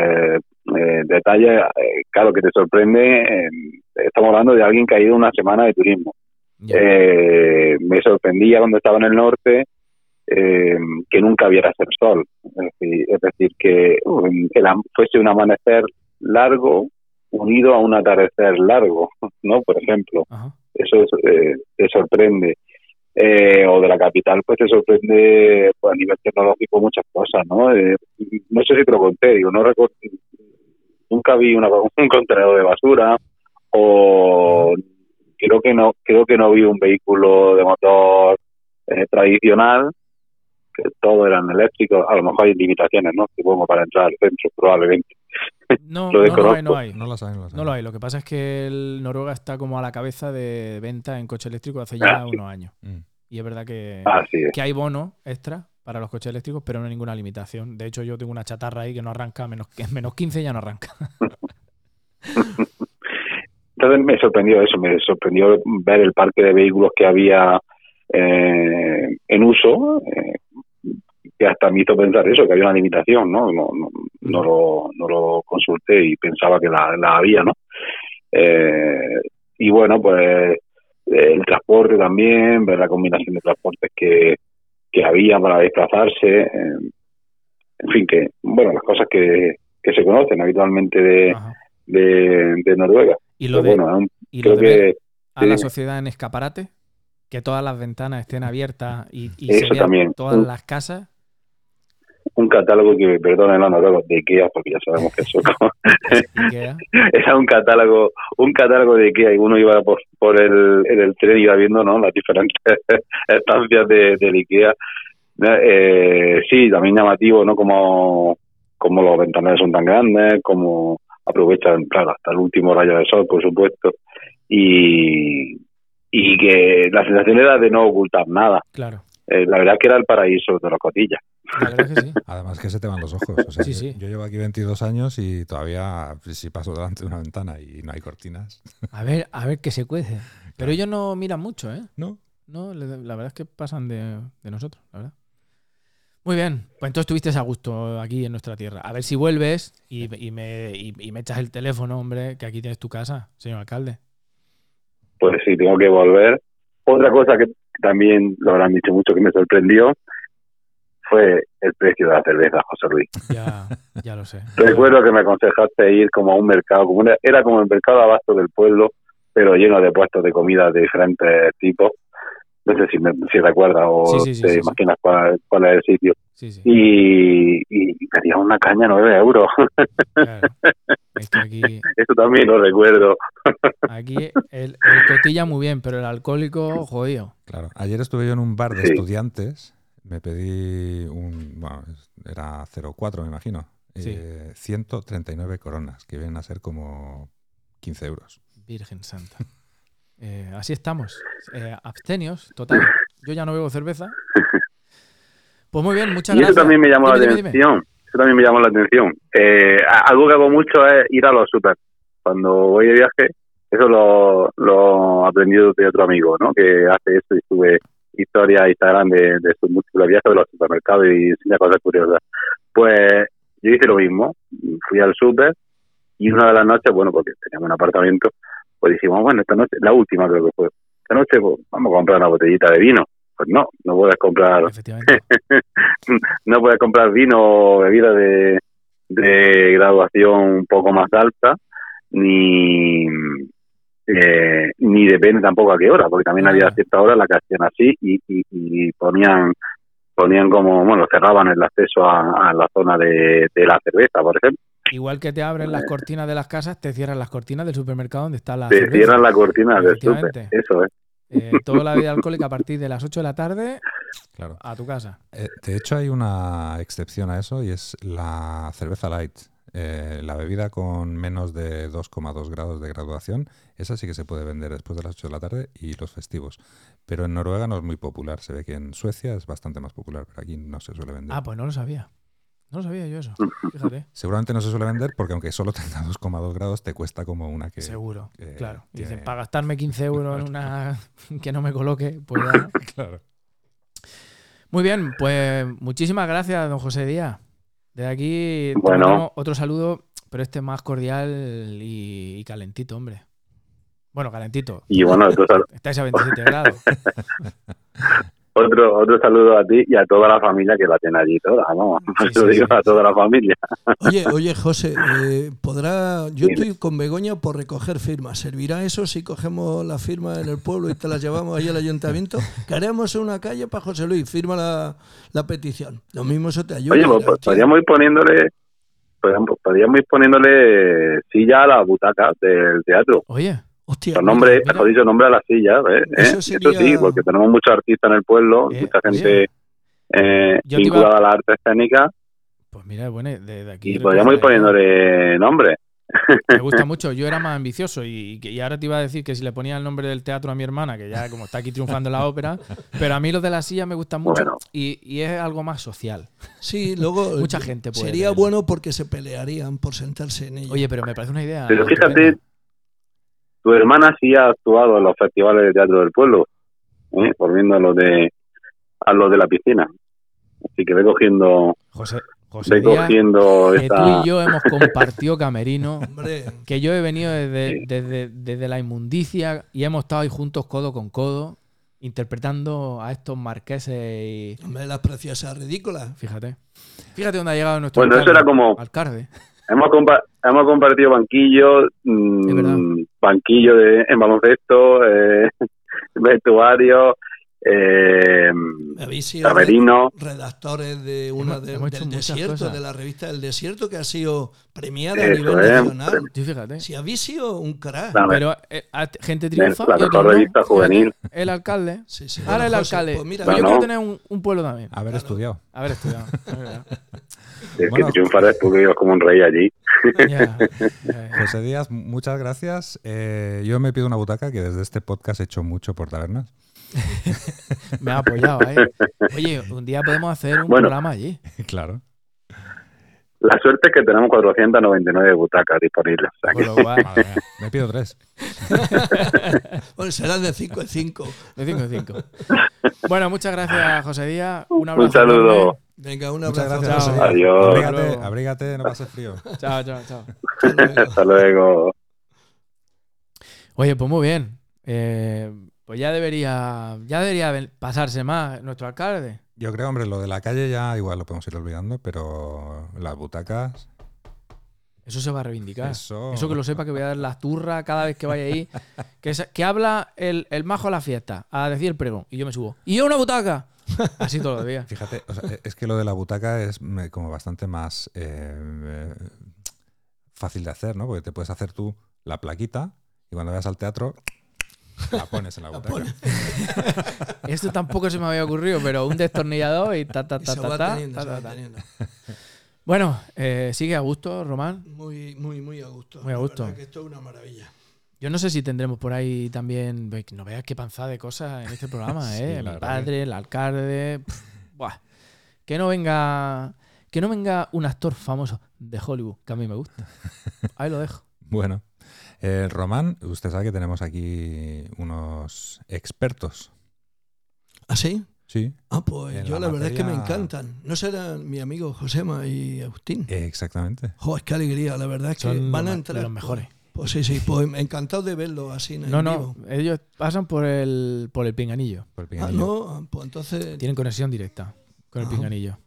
[SPEAKER 7] eh, detalles, eh, claro, que te sorprende. eh, estamos hablando de alguien que ha ido una semana de turismo. Eh, me sorprendía cuando estaba en el norte eh, que nunca viera hacer sol. Es decir, es decir, que um, el am- fuese un amanecer largo unido a un atardecer largo, [LAUGHS] ¿no? Por ejemplo, eso es, eh, te sorprende. Eh, o de la capital, pues te sorprende pues, a nivel tecnológico muchas cosas, ¿no? Eh, no sé si te lo conté, digo, no recuerdo, nunca vi una, [LAUGHS] un contenedor de basura o creo que no creo que no vi un vehículo de motor eh, tradicional que todo eran eléctricos a lo mejor hay limitaciones no supongo para entrar al centro probablemente
[SPEAKER 2] No, [LAUGHS]
[SPEAKER 7] Lo
[SPEAKER 2] no, no hay, no hay.
[SPEAKER 3] No lo saben, no lo saben.
[SPEAKER 2] No lo hay. Lo que pasa es que el Noruega está como a la cabeza de venta en coche eléctrico hace ya
[SPEAKER 7] Ah, sí.
[SPEAKER 2] unos años.
[SPEAKER 3] Mm.
[SPEAKER 2] Y es verdad que,
[SPEAKER 7] así es
[SPEAKER 2] que hay bonos extra para los coches eléctricos, pero no hay ninguna limitación. De hecho, yo tengo una chatarra ahí que no arranca, menos, que [LAUGHS] menos 15 ya no arranca. [LAUGHS]
[SPEAKER 7] entonces me sorprendió eso, me sorprendió ver el parque de vehículos que había eh, en uso, eh, que hasta me hizo pensar eso, que había una limitación, ¿no? No, no, no lo, no lo consulté y pensaba que la, la había, ¿no? Eh, y bueno, pues el transporte también, ver la combinación de transportes que, que había para desplazarse, eh, en fin, que, bueno, las cosas que, que se conocen habitualmente de, de Noruega.
[SPEAKER 2] Y lo
[SPEAKER 7] Pero
[SPEAKER 2] de,
[SPEAKER 7] bueno,
[SPEAKER 2] y lo ver a la sociedad en escaparate, que todas las ventanas estén abiertas y, y se
[SPEAKER 7] Eso
[SPEAKER 2] vean
[SPEAKER 7] también.
[SPEAKER 2] todas las casas.
[SPEAKER 7] un catálogo que, perdonen los noruegos, de IKEA, porque ya sabemos que eso [LAUGHS] [LAUGHS] era un catálogo, un catálogo de IKEA y uno iba por, por el, en el tren y iba viendo ¿no? las diferentes [LAUGHS] estancias de, del IKEA. Eh, sí, también llamativo, ¿no? Como, como los ventanales son tan grandes, como aprovechan, claro, hasta el último rayo de sol, por supuesto, y, y que la sensación era de no ocultar nada.
[SPEAKER 2] Claro,
[SPEAKER 7] Eh, la verdad que era el paraíso de los cotillas.
[SPEAKER 2] la verdad que sí. [LAUGHS]
[SPEAKER 3] Además que se te van los ojos. O sea,
[SPEAKER 2] Sí,
[SPEAKER 3] yo-
[SPEAKER 2] sí.
[SPEAKER 3] Yo llevo aquí 22 años y todavía, si paso delante de una ventana y no hay cortinas,
[SPEAKER 2] A ver, a ver qué se cuece. Pero ellos no miran mucho, ¿eh?
[SPEAKER 3] ¿no?
[SPEAKER 2] No, la verdad es que pasan de, de nosotros, la verdad. Muy bien, pues entonces estuviste a gusto aquí en nuestra tierra. A ver si vuelves y, y me, y- y me echas el teléfono, hombre, que aquí tienes tu casa, señor alcalde.
[SPEAKER 7] pues sí, tengo que volver. Otra cosa que también lo habrán dicho mucho que me sorprendió fue el precio de la cerveza, José Luis.
[SPEAKER 2] Ya, ya lo sé.
[SPEAKER 7] Recuerdo que me aconsejaste ir como a un mercado, como una- era como el mercado abasto del pueblo, pero lleno de puestos de comida de diferentes tipos. No sé si, me, si recuerdas o
[SPEAKER 2] Sí, sí, sí,
[SPEAKER 7] te
[SPEAKER 2] sí, sí.
[SPEAKER 7] imaginas cuál, cuál es el sitio.
[SPEAKER 2] Sí, sí.
[SPEAKER 7] Y, y pedía una caña 9 euros.
[SPEAKER 2] claro. Es que aquí, [LAUGHS]
[SPEAKER 7] Eso también lo recuerdo.
[SPEAKER 2] aquí el, el cotilla muy bien, pero el alcohólico jodido.
[SPEAKER 3] Claro. Ayer estuve yo en un bar de
[SPEAKER 7] Sí.
[SPEAKER 3] estudiantes. Me pedí un. Bueno, era 0,4, me imagino.
[SPEAKER 2] Sí.
[SPEAKER 3] Eh, 139 coronas, que vienen a ser como 15 euros.
[SPEAKER 2] Virgen Santa. [LAUGHS] Eh, así estamos. Eh, abstenios, total. Yo ya no bebo cerveza. Pues muy bien, muchas
[SPEAKER 7] Y eso
[SPEAKER 2] gracias.
[SPEAKER 7] también me llamó
[SPEAKER 2] Dime,
[SPEAKER 7] la
[SPEAKER 2] dime, dime.
[SPEAKER 7] atención. Eso también me llamó la atención. Eh, algo que hago mucho es ir a los super. Cuando voy de viaje, eso lo, lo he aprendido de otro amigo, ¿no? Que hace eso y sube historias a Instagram de, de sus múltiples viajes de los supermercados y enseña cosas curiosas. Pues yo hice lo mismo. Fui al super y una de las noches, bueno, porque teníamos un apartamento, pues dijimos, bueno, esta noche, la última creo que fue, esta noche pues, vamos a comprar una botellita de vino. Pues no, no puedes comprar [LAUGHS] no puedes comprar vino o bebida de, de graduación un poco más alta, ni eh, ni depende tampoco a qué hora, porque también había cierta hora la que hacían así y, y, y ponían ponían como, bueno, cerraban el acceso a, a la zona de, de la cerveza, por ejemplo.
[SPEAKER 2] Igual que te abren las cortinas de las casas, te cierran las cortinas del supermercado donde está la
[SPEAKER 7] Te
[SPEAKER 2] cerveza.
[SPEAKER 7] cierran la cortina del eso es.
[SPEAKER 2] Eh, toda la vida alcohólica a partir de las 8 de la tarde
[SPEAKER 3] Claro.
[SPEAKER 2] a tu casa.
[SPEAKER 3] Eh, de hecho, hay una excepción a eso y es la cerveza light. Eh, la bebida con menos de 2,2 grados de graduación, esa sí que se puede vender después de las 8 de la tarde y los festivos. Pero en Noruega no es muy popular. Se ve que en Suecia es bastante más popular, pero aquí no se suele vender.
[SPEAKER 2] Ah, pues no lo sabía. No lo sabía yo eso. Fíjate.
[SPEAKER 3] Seguramente no se suele vender porque aunque solo tenga 2,2 grados te cuesta como una que...
[SPEAKER 2] Seguro.
[SPEAKER 3] que
[SPEAKER 2] claro.
[SPEAKER 3] Tiene-
[SPEAKER 2] Dicen, para gastarme 15 euros en una [LAUGHS] que no me coloque, pues ya. [LAUGHS]
[SPEAKER 3] Claro.
[SPEAKER 2] Muy bien, pues muchísimas gracias, don José Díaz. De aquí
[SPEAKER 7] Bueno.
[SPEAKER 2] otro saludo, pero este más cordial y, y calentito, hombre. Bueno, calentito.
[SPEAKER 7] Y bueno,
[SPEAKER 2] Estáis a 27 grados. [LAUGHS]
[SPEAKER 7] otro, otro saludo a ti y a toda la familia que la tiene allí toda, vamos,
[SPEAKER 2] Sí, [LAUGHS] sí,
[SPEAKER 7] digo
[SPEAKER 2] sí,
[SPEAKER 7] a
[SPEAKER 2] sí.
[SPEAKER 7] toda la familia.
[SPEAKER 1] Oye, oye, José, eh, podrá. Yo estoy con Begoña por recoger firmas. ¿Servirá eso si cogemos las firmas en el pueblo y te las llevamos ahí al ayuntamiento? Que haremos una calle para José Luis, firma la, la petición. Lo mismo eso te ayuda.
[SPEAKER 7] Oye, pues, pues, podríamos ir poniéndole, podríamos, podríamos ir poniéndole silla a la butaca del teatro.
[SPEAKER 2] Oye,
[SPEAKER 1] Hostia,
[SPEAKER 7] Los nombres,
[SPEAKER 2] mira.
[SPEAKER 7] mejor dicho, nombre a la silla, ¿ves? ¿Eh?
[SPEAKER 1] Eso
[SPEAKER 7] Eso,
[SPEAKER 1] sería-
[SPEAKER 7] sí, porque tenemos muchos artistas en el pueblo,
[SPEAKER 2] Eh,
[SPEAKER 7] mucha gente eh,
[SPEAKER 2] iba-
[SPEAKER 7] vinculada a la arte escénica
[SPEAKER 2] pues mira, bueno, de, de aquí.
[SPEAKER 7] y podríamos ir poniéndole nombre.
[SPEAKER 2] Me gusta [LAUGHS] mucho. Yo era más ambicioso y, y ahora te iba a decir que si le ponía el nombre del teatro a mi hermana, que ya como está aquí triunfando en la ópera, pero a mí los de la silla me gustan mucho
[SPEAKER 7] Bueno.
[SPEAKER 2] y, y es algo más social.
[SPEAKER 1] Sí, luego. [LAUGHS]
[SPEAKER 2] Mucha gente puede
[SPEAKER 1] Sería bueno porque se pelearían por sentarse en ella.
[SPEAKER 2] Oye, pero me parece una idea.
[SPEAKER 7] Pero fíjate, tu hermana sí ha actuado en los festivales de teatro del pueblo, ¿eh? volviendo a lo de a lo de la piscina. Así que ve cogiendo,
[SPEAKER 2] José, José
[SPEAKER 7] ve
[SPEAKER 2] Díaz,
[SPEAKER 7] cogiendo
[SPEAKER 2] que tú
[SPEAKER 7] esta.
[SPEAKER 2] y yo hemos compartido [LAUGHS] camerino,
[SPEAKER 1] Hombre,
[SPEAKER 2] que yo he venido desde,
[SPEAKER 7] Sí.
[SPEAKER 2] desde, desde la inmundicia y hemos estado ahí juntos codo con codo interpretando a estos marqueses y...
[SPEAKER 1] hombre, las preciosas ridículas.
[SPEAKER 2] Fíjate. Fíjate dónde ha llegado nuestro
[SPEAKER 7] Bueno, eso era como-
[SPEAKER 2] Alcalde.
[SPEAKER 7] Hemos, compa- hemos compartido banquillo, mm,
[SPEAKER 2] Es verdad.
[SPEAKER 7] banquillo de, en baloncesto, eh, [LAUGHS] vestuario, eh,
[SPEAKER 1] Habéis sido redactores de una de-
[SPEAKER 2] hemos
[SPEAKER 1] del desierto,
[SPEAKER 2] cosas.
[SPEAKER 1] de la revista del desierto, que ha sido premiada a
[SPEAKER 7] Eso
[SPEAKER 1] nivel
[SPEAKER 7] es,
[SPEAKER 1] nacional.
[SPEAKER 2] fíjate.
[SPEAKER 1] Si habéis sido un crack.
[SPEAKER 2] Pero eh, a- gente triunfa.
[SPEAKER 7] la mejor
[SPEAKER 2] no.
[SPEAKER 7] revista
[SPEAKER 2] Fíjate,
[SPEAKER 7] juvenil.
[SPEAKER 2] El alcalde.
[SPEAKER 1] Sí, sí.
[SPEAKER 2] Ahora el
[SPEAKER 1] José,
[SPEAKER 2] alcalde.
[SPEAKER 1] pues mira,
[SPEAKER 2] Pues yo
[SPEAKER 7] No,
[SPEAKER 2] quiero
[SPEAKER 7] no.
[SPEAKER 2] tener un, un pueblo también.
[SPEAKER 3] Haber estudiado.
[SPEAKER 2] Haber estudiado. [LAUGHS] es
[SPEAKER 3] Bueno.
[SPEAKER 7] que triunfar es porque ibas como un rey allí.
[SPEAKER 2] Ya, ya.
[SPEAKER 3] José Díaz, muchas gracias. Eh, yo me pido una butaca que desde este podcast he hecho mucho por tabernas. [LAUGHS]
[SPEAKER 2] Me ha apoyado, ¿eh? [LAUGHS] Oye, un día podemos hacer un
[SPEAKER 7] Bueno.
[SPEAKER 2] programa allí. [LAUGHS]
[SPEAKER 3] claro.
[SPEAKER 7] La suerte es que tenemos 499 butacas disponibles. o sea
[SPEAKER 2] Con
[SPEAKER 7] que-
[SPEAKER 2] lo cual,
[SPEAKER 3] Madre mía, me pido tres.
[SPEAKER 1] Bueno, serán de 5 en 5.
[SPEAKER 2] de 5 en 5. Bueno, muchas gracias, José Díaz. Un abrazo.
[SPEAKER 7] un saludo.
[SPEAKER 2] enorme.
[SPEAKER 1] Venga, un
[SPEAKER 3] Muchas
[SPEAKER 1] abrazo.
[SPEAKER 3] gracias.
[SPEAKER 2] Chao.
[SPEAKER 3] José Díaz.
[SPEAKER 7] Adiós.
[SPEAKER 3] Abrígate, abrígate, no pases frío.
[SPEAKER 2] Chao, chao, chao.
[SPEAKER 1] Hasta luego.
[SPEAKER 7] Hasta luego.
[SPEAKER 2] Oye, pues muy bien. Eh, pues ya debería, ya debería pasarse más nuestro alcalde.
[SPEAKER 3] Yo creo, hombre, lo de la calle ya igual lo podemos ir olvidando, pero las butacas,
[SPEAKER 2] Eso se va a reivindicar.
[SPEAKER 3] Eso.
[SPEAKER 2] Eso que lo sepa que voy a dar las turras cada vez que vaya ahí. [LAUGHS] Que, es- que habla el, el majo a la fiesta, a decir el pregón. Y yo me subo. ¡Y yo una butaca! [LAUGHS] Así todos los días.
[SPEAKER 3] fíjate, o sea, es que lo de la butaca es me- como bastante más eh, eh, fácil de hacer, ¿no? Porque te puedes hacer tú la plaquita y cuando vayas al teatro la pones en la butaca. [LAUGHS]
[SPEAKER 2] Esto tampoco se me había ocurrido, pero un destornillador y ta, ta,
[SPEAKER 1] Y
[SPEAKER 2] ta,
[SPEAKER 1] se
[SPEAKER 2] ta,
[SPEAKER 1] va
[SPEAKER 2] ta,
[SPEAKER 1] teniendo,
[SPEAKER 2] ta, ta,
[SPEAKER 1] va
[SPEAKER 2] ta.
[SPEAKER 1] teniendo.
[SPEAKER 2] Bueno, eh, sigue a gusto, Román.
[SPEAKER 1] Muy, muy, muy a gusto.
[SPEAKER 2] Muy a gusto.
[SPEAKER 1] que esto es una maravilla.
[SPEAKER 2] Yo no sé si tendremos por ahí también. No veas qué panzada de cosas en este programa, [LAUGHS] ¿eh? Mi padre, el alcalde. pf, buah. Que no venga. Que no venga un actor famoso de Hollywood, que a mí me gusta. [LAUGHS] Ahí lo dejo.
[SPEAKER 3] Bueno, eh, Román, usted sabe que tenemos aquí unos expertos.
[SPEAKER 1] ¿Ah, sí?
[SPEAKER 3] Sí,
[SPEAKER 1] Ah, pues
[SPEAKER 3] En
[SPEAKER 1] yo
[SPEAKER 3] la
[SPEAKER 1] la verdad es que me encantan. ¿No serán mi amigo Josema y Agustín?
[SPEAKER 3] eh, exactamente.
[SPEAKER 1] Joder, qué alegría. La verdad es que
[SPEAKER 2] Son
[SPEAKER 1] van a
[SPEAKER 2] ma-
[SPEAKER 1] entrar.
[SPEAKER 2] los mejores.
[SPEAKER 1] Pues sí, sí. Pues encantado de verlo así en
[SPEAKER 2] No, no.
[SPEAKER 1] vivo.
[SPEAKER 2] Ellos pasan por el, por el pinganillo.
[SPEAKER 3] Por el
[SPEAKER 1] Ah,
[SPEAKER 3] pinganillo.
[SPEAKER 1] no. ah, Pues entonces.
[SPEAKER 2] Tienen conexión directa con el
[SPEAKER 1] Ah.
[SPEAKER 2] pinganillo.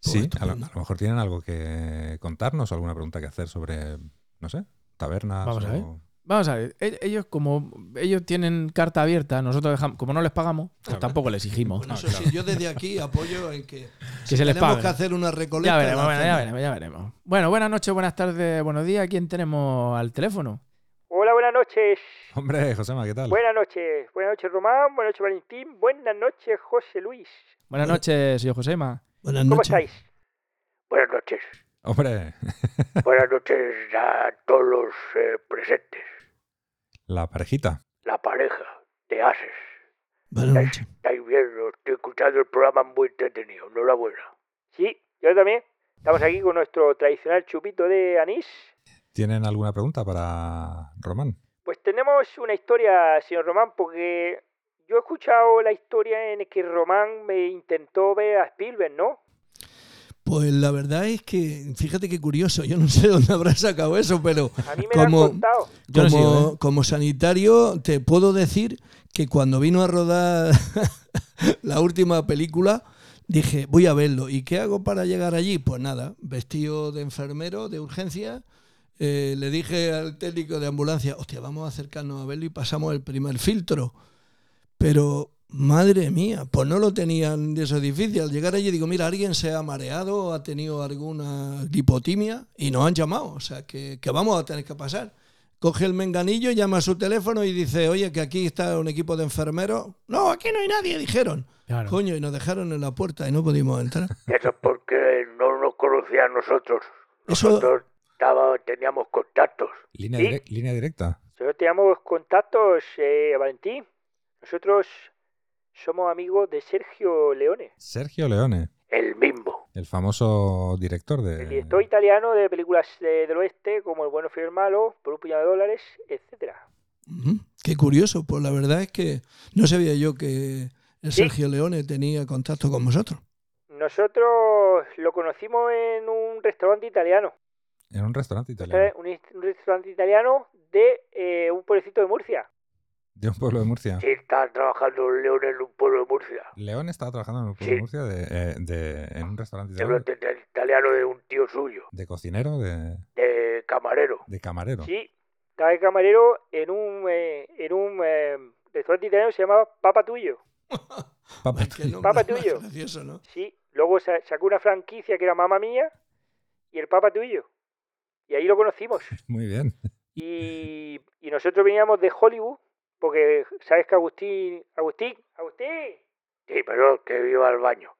[SPEAKER 3] Sí,
[SPEAKER 1] Pues
[SPEAKER 3] a lo, a lo mejor tienen algo que contarnos o alguna pregunta que hacer sobre, no sé, tabernas.
[SPEAKER 2] Vamos a ver. Vamos a ver, e- ellos como ellos tienen carta abierta, nosotros dejamos, como no les pagamos, pues
[SPEAKER 3] Claro.
[SPEAKER 2] tampoco les exigimos.
[SPEAKER 1] Bueno, eso sí, yo desde aquí apoyo en que,
[SPEAKER 2] Que se les
[SPEAKER 1] tenemos
[SPEAKER 2] pague.
[SPEAKER 1] que hacer una recolecta.
[SPEAKER 2] Ya veremos, bueno, ya veremos, ya veremos. Bueno, buenas noches, buenas tardes, buenos días. ¿Quién tenemos al teléfono?
[SPEAKER 8] Hola, buenas noches.
[SPEAKER 3] Hombre, Josema, ¿qué tal?
[SPEAKER 8] Buenas noches. Buenas noches, Román. Buenas noches, Valentín. Buenas noches, José Luis.
[SPEAKER 2] Buenas noches, señor Josema.
[SPEAKER 1] Buenas
[SPEAKER 8] ¿Cómo
[SPEAKER 1] noches.
[SPEAKER 8] estáis? Buenas noches.
[SPEAKER 3] Hombre, [LAUGHS]
[SPEAKER 8] Buenas noches a todos los eh, presentes.
[SPEAKER 3] la parejita.
[SPEAKER 8] La pareja de Ases.
[SPEAKER 1] Buenas
[SPEAKER 8] ¿Estáis,
[SPEAKER 1] noches.
[SPEAKER 8] estáis bien? Estoy escuchando el programa muy entretenido. Enhorabuena. Sí, yo también. Estamos aquí con nuestro tradicional chupito de anís.
[SPEAKER 3] ¿Tienen alguna pregunta para Román?
[SPEAKER 8] Pues tenemos una historia, señor Román, porque yo he escuchado la historia en la que Román me intentó ver a Spielberg, ¿no?
[SPEAKER 1] Pues la verdad es que, fíjate qué curioso, yo no [LAUGHS] sé dónde habrá sacado eso, pero
[SPEAKER 8] A mí me lo
[SPEAKER 1] Como-
[SPEAKER 8] han
[SPEAKER 2] ¿eh?
[SPEAKER 1] como sanitario te puedo decir que cuando vino a rodar [LAUGHS] la última película dije, voy a verlo. ¿Y qué hago para llegar allí? Pues nada, vestido de enfermero de urgencia, eh, le dije al técnico de ambulancia, hostia, vamos a acercarnos a verlo y pasamos el primer filtro. Pero, madre mía, pues no lo tenían de eso difícil. Al llegar allí digo, mira, alguien se ha mareado, ha tenido alguna lipotimia y nos han llamado. O sea, que, que vamos a tener que pasar. Coge el menganillo, llama a su teléfono y dice, oye, que aquí está un equipo de enfermeros. No, aquí no hay nadie, dijeron.
[SPEAKER 2] Claro.
[SPEAKER 1] Coño, y nos dejaron en la puerta y no pudimos entrar.
[SPEAKER 8] Eso es porque no nos conocían a nosotros.
[SPEAKER 1] Eso-
[SPEAKER 8] Nosotros estaba- teníamos contactos.
[SPEAKER 3] Línea,
[SPEAKER 8] ¿Sí?
[SPEAKER 3] direc- línea directa.
[SPEAKER 8] Nosotros teníamos contactos, eh, Valentín. Nosotros somos amigos de Sergio Leone,
[SPEAKER 3] Sergio Leone,
[SPEAKER 8] el mismo.
[SPEAKER 3] el famoso director de...
[SPEAKER 8] El director italiano de películas de- del oeste como El bueno, fiel y el malo, Por un puñado de dólares, etcétera.
[SPEAKER 1] Ujú. Qué curioso, pues la verdad es que no sabía yo que el
[SPEAKER 8] Sí.
[SPEAKER 1] Sergio Leone tenía contacto con vosotros.
[SPEAKER 8] Nosotros lo conocimos en un restaurante italiano.
[SPEAKER 3] En un restaurante italiano.
[SPEAKER 8] Un, un restaurante italiano de eh, un pueblecito de Murcia.
[SPEAKER 3] De un pueblo de Murcia.
[SPEAKER 5] Sí, está trabajando León en un pueblo de Murcia.
[SPEAKER 3] León estaba trabajando en un pueblo
[SPEAKER 5] Sí.
[SPEAKER 3] de Murcia de, eh, de- en un restaurante italiano.
[SPEAKER 5] de- de italiano de un tío suyo,
[SPEAKER 3] De cocinero, de,
[SPEAKER 5] de camarero.
[SPEAKER 3] de camarero.
[SPEAKER 8] Sí, estaba de camarero en un, eh, en un eh, restaurante italiano que se llamaba Papa Tuyo. [LAUGHS]
[SPEAKER 3] Papa tuyo.
[SPEAKER 8] Papa tuyo.
[SPEAKER 1] gracioso, ¿no?
[SPEAKER 8] Sí, luego sa- sacó una franquicia que era Mamma Mía y el Papa Tuyo. Y ahí lo conocimos. [LAUGHS]
[SPEAKER 3] Muy bien.
[SPEAKER 8] Y, y nosotros veníamos de Hollywood, porque sabes que Agustín, Agustín, Agustín,
[SPEAKER 5] Sí, pero que viva al baño.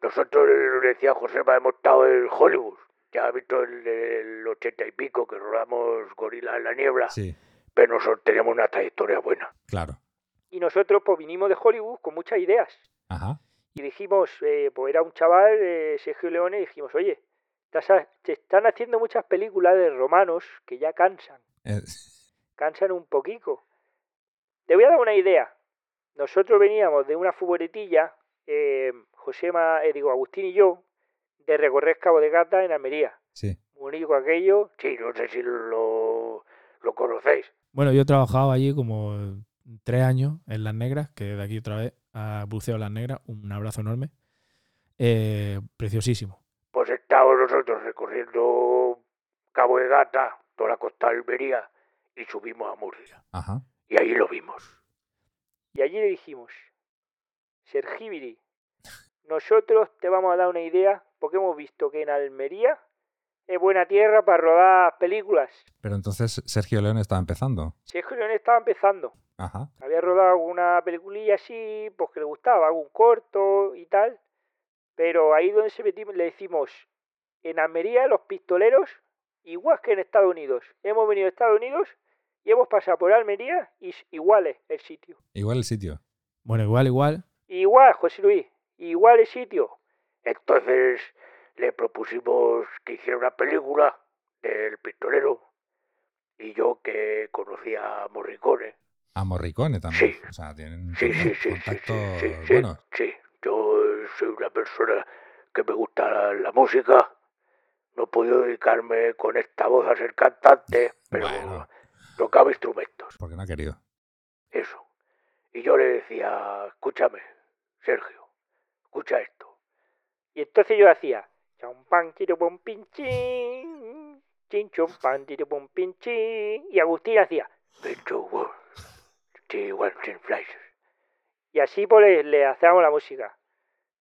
[SPEAKER 5] Nosotros, le decía Josema, hemos estado en Hollywood. Ya ha visto el, el ochenta y pico que rodamos Gorila en la Niebla,
[SPEAKER 3] Sí,
[SPEAKER 5] pero nosotros teníamos una trayectoria buena.
[SPEAKER 3] claro.
[SPEAKER 8] y nosotros pues vinimos de Hollywood con muchas ideas.
[SPEAKER 3] Ajá.
[SPEAKER 8] Y dijimos, eh, pues era un chaval, eh, Sergio Leone, y dijimos, oye, te están haciendo muchas películas de romanos que ya cansan,
[SPEAKER 3] Eh,
[SPEAKER 8] cansan un poquito. Te voy a dar una idea. Nosotros veníamos de una futboletilla, eh, Josema, eh, digo, Agustín y yo, de recorrer Cabo de Gata en Almería.
[SPEAKER 3] sí.
[SPEAKER 8] Bonito aquello.
[SPEAKER 5] Sí, no sé si lo, lo conocéis.
[SPEAKER 2] Bueno, yo he trabajado allí como tres años en Las Negras, que de aquí otra vez a Buceo Las Negras, un abrazo enorme. Eh, preciosísimo.
[SPEAKER 5] Pues estábamos nosotros recorriendo Cabo de Gata, toda la costa de Almería, y subimos a Murcia.
[SPEAKER 3] Ajá.
[SPEAKER 5] Y ahí lo vimos.
[SPEAKER 8] Y allí le dijimos, Sergibiri, nosotros te vamos a dar una idea porque hemos visto que en Almería es buena tierra para rodar películas.
[SPEAKER 3] Pero entonces Sergio León estaba empezando.
[SPEAKER 8] Sergio Leone estaba empezando.
[SPEAKER 3] Ajá.
[SPEAKER 8] Había rodado alguna peliculilla así, pues que le gustaba, algún corto y tal. Pero ahí donde se metimos le decimos, en Almería los pistoleros, igual que en Estados Unidos. Hemos venido a Estados Unidos y hemos pasado por Almería y es igual es el sitio.
[SPEAKER 3] Igual el sitio.
[SPEAKER 2] Bueno, igual, igual.
[SPEAKER 8] Igual, José Luis, igual el sitio.
[SPEAKER 5] Entonces le propusimos que hiciera una película del pistolero. Y yo que conocía a Morricone.
[SPEAKER 3] A Morricone también.
[SPEAKER 5] Sí.
[SPEAKER 3] O sea, tienen
[SPEAKER 5] Sí, sí, sí, sí,
[SPEAKER 3] contacto
[SPEAKER 5] sí, sí, sí,
[SPEAKER 3] bueno.
[SPEAKER 5] sí. Yo soy una persona que me gusta la, la música. No he podido dedicarme con esta voz a ser cantante, pero
[SPEAKER 3] Bueno.
[SPEAKER 5] Tocaba instrumentos.
[SPEAKER 3] Porque no ha querido.
[SPEAKER 5] Eso. Y yo le decía, escúchame, Sergio, escucha esto.
[SPEAKER 8] Y entonces yo hacía, champán, tiro, bom, pin, chin, chompan, tiro, bom, pin, chin. Y Agustín hacía, y así pues le, le hacíamos la música.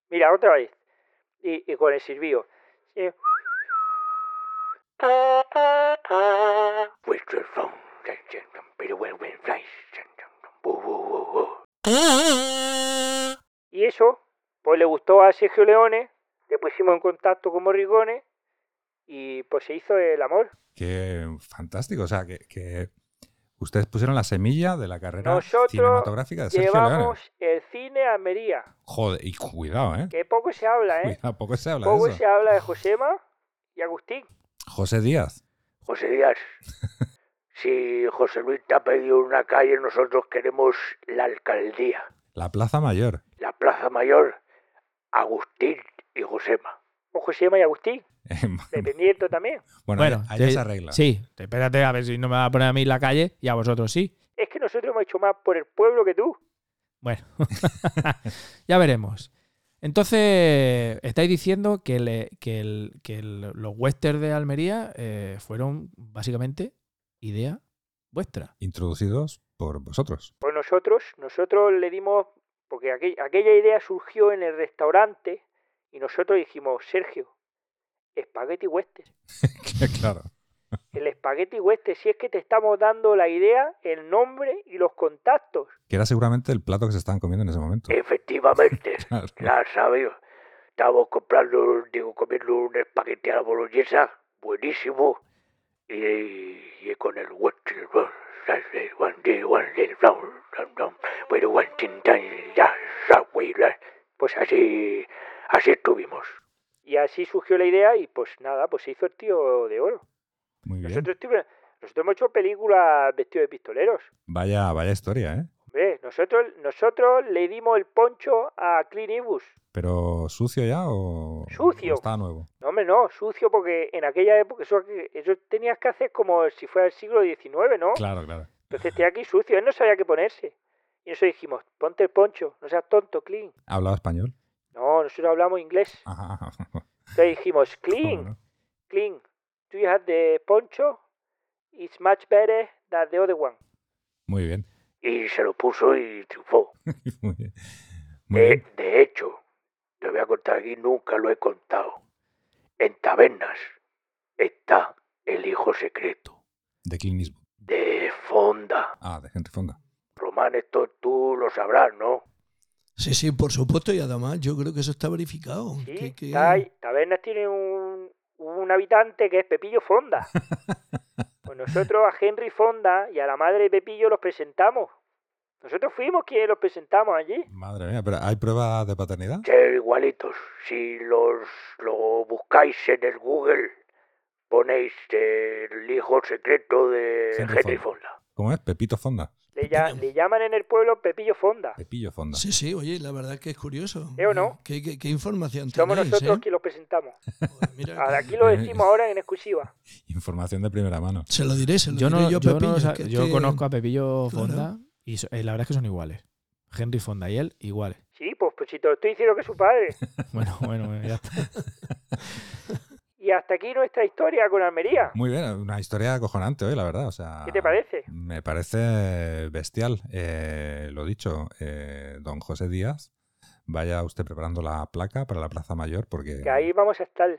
[SPEAKER 8] Mira, otra vez. Y, y con el silbido. Sí. [LAUGHS] Y eso, pues le gustó a Sergio Leone, le pusimos en contacto con Morricone y pues se hizo el amor.
[SPEAKER 3] Qué fantástico. O sea, que, que ustedes pusieron la semilla de la carrera
[SPEAKER 8] Nosotros
[SPEAKER 3] cinematográfica de Sergio Leone.
[SPEAKER 8] Llevamos el cine a Almería,
[SPEAKER 3] Joder, y cuidado, ¿eh?
[SPEAKER 8] que poco se habla, ¿eh?
[SPEAKER 3] Cuidado, poco se habla
[SPEAKER 8] Poco
[SPEAKER 3] de eso.
[SPEAKER 8] se habla de Josema y Agustín.
[SPEAKER 3] José Díaz.
[SPEAKER 5] José Díaz, [LAUGHS] si José Luis te ha pedido una calle, nosotros queremos la alcaldía,
[SPEAKER 3] La Plaza Mayor.
[SPEAKER 5] la Plaza Mayor, Agustín y Josema.
[SPEAKER 8] O Josema y Agustín, [LAUGHS] dependiendo también.
[SPEAKER 3] bueno,
[SPEAKER 2] Bueno,
[SPEAKER 3] allá
[SPEAKER 2] te-
[SPEAKER 3] se arregla.
[SPEAKER 2] Sí, espérate a ver si no me va a poner a mí la calle y a vosotros sí.
[SPEAKER 8] Es que nosotros hemos hecho más por el pueblo que tú.
[SPEAKER 2] Bueno, [LAUGHS] ya veremos. Entonces, estáis diciendo que, le- que, el- que el- los westerns de Almería eh, fueron básicamente idea vuestra.
[SPEAKER 3] Introducidos por vosotros.
[SPEAKER 8] Pues nosotros, nosotros le dimos, porque aquel- aquella idea surgió en el restaurante y nosotros dijimos, Sergio, espagueti western. [LAUGHS]
[SPEAKER 3] claro.
[SPEAKER 8] El espagueti western, si es que te estamos dando la idea, el nombre y los contactos.
[SPEAKER 3] Que era seguramente el plato que se estaban comiendo en ese momento.
[SPEAKER 5] Efectivamente, [LAUGHS]
[SPEAKER 3] Claro.
[SPEAKER 5] sabes. Estábamos comprando, digo, comiendo un espagueti a la boloñesa, buenísimo. Y, con el western, one day, one day, pero Pues así, así estuvimos.
[SPEAKER 8] Y así surgió la idea y pues nada, pues se hizo el tío de oro.
[SPEAKER 3] Muy bien.
[SPEAKER 8] Nosotros Nosotros hemos hecho películas vestidos de pistoleros.
[SPEAKER 3] Vaya, vaya historia, ¿eh?
[SPEAKER 8] Hombre, nosotros, nosotros le dimos el poncho a Clint Eastwood.
[SPEAKER 3] ¿Pero sucio ya o,
[SPEAKER 8] Sucio.
[SPEAKER 3] o está nuevo?
[SPEAKER 8] No, hombre, no, sucio, porque en aquella época eso, eso tenías que hacer como si fuera el siglo XIX, ¿no?
[SPEAKER 3] Claro, claro.
[SPEAKER 8] Entonces tenía aquí sucio, él no sabía qué ponerse. Y nosotros dijimos, ponte el poncho, no seas tonto, Clint.
[SPEAKER 3] ¿Hablaba español?
[SPEAKER 8] No, nosotros hablamos inglés. [LAUGHS]
[SPEAKER 3] Ajá.
[SPEAKER 8] Entonces dijimos,
[SPEAKER 3] ¿Cómo
[SPEAKER 8] Clint,
[SPEAKER 3] no?
[SPEAKER 8] Clint, do you have the poncho? It's much better than the other one.
[SPEAKER 3] Muy bien.
[SPEAKER 5] Y se lo puso y triunfó. [LAUGHS]
[SPEAKER 3] Muy bien. Muy
[SPEAKER 5] De,
[SPEAKER 3] bien.
[SPEAKER 5] de hecho, te voy a contar aquí, nunca lo he contado. En tabernas está el hijo secreto
[SPEAKER 3] De Clint Eastwood.
[SPEAKER 5] de Fonda.
[SPEAKER 3] Ah, de Henry Fonda.
[SPEAKER 5] Román, esto tú lo sabrás, ¿no?
[SPEAKER 1] Sí, sí, por supuesto, y además yo creo que eso está verificado.
[SPEAKER 8] Sí,
[SPEAKER 1] que- que-.
[SPEAKER 8] Tabernas tiene un, un habitante que es Pepillo Fonda. [LAUGHS] Pues nosotros a Henry Fonda y a la madre de Pepillo los presentamos. Nosotros fuimos quienes los presentamos allí.
[SPEAKER 3] Madre mía, pero ¿hay pruebas de paternidad?
[SPEAKER 5] Ser igualitos. Si los lo buscáis en el Google, ponéis el hijo secreto de
[SPEAKER 3] Henry
[SPEAKER 5] Henry
[SPEAKER 3] Fonda.
[SPEAKER 5] Fonda.
[SPEAKER 3] ¿Cómo es? Pepito Fonda.
[SPEAKER 8] Le, ya- le llaman en el pueblo Pepillo Fonda.
[SPEAKER 3] Pepillo Fonda.
[SPEAKER 1] Sí, sí, oye, la verdad es que es curioso.
[SPEAKER 8] ¿Eh o no?
[SPEAKER 1] ¿Qué, qué- qué información
[SPEAKER 8] Somos
[SPEAKER 1] tenéis,
[SPEAKER 8] nosotros
[SPEAKER 1] eh?
[SPEAKER 8] quienes los presentamos. [LAUGHS]
[SPEAKER 1] Mira,
[SPEAKER 8] Ahora, Aquí lo decimos ahora en exclusiva. [LAUGHS]
[SPEAKER 3] Información de primera mano.
[SPEAKER 1] se lo diré, se lo
[SPEAKER 2] Yo,
[SPEAKER 1] diré
[SPEAKER 2] no,
[SPEAKER 1] yo,
[SPEAKER 2] yo, no
[SPEAKER 1] Pepillo,
[SPEAKER 2] lo
[SPEAKER 1] que
[SPEAKER 2] yo
[SPEAKER 1] que-
[SPEAKER 2] conozco a Pepillo
[SPEAKER 1] Claro.
[SPEAKER 2] Fonda y so- eh, la verdad es que son iguales. Henry Fonda y él iguales.
[SPEAKER 8] Sí, pues, pues si te lo estoy diciendo que es su padre. [LAUGHS]
[SPEAKER 2] Bueno, bueno, ya está.
[SPEAKER 8] Y hasta aquí nuestra historia con Almería.
[SPEAKER 3] Muy bien, una historia acojonante hoy, la verdad. O sea,
[SPEAKER 8] ¿Qué te parece?
[SPEAKER 3] Me parece bestial. Eh, lo dicho, eh, don José Díaz, vaya usted preparando la placa para la Plaza Mayor porque,
[SPEAKER 8] Que ahí vamos a estar.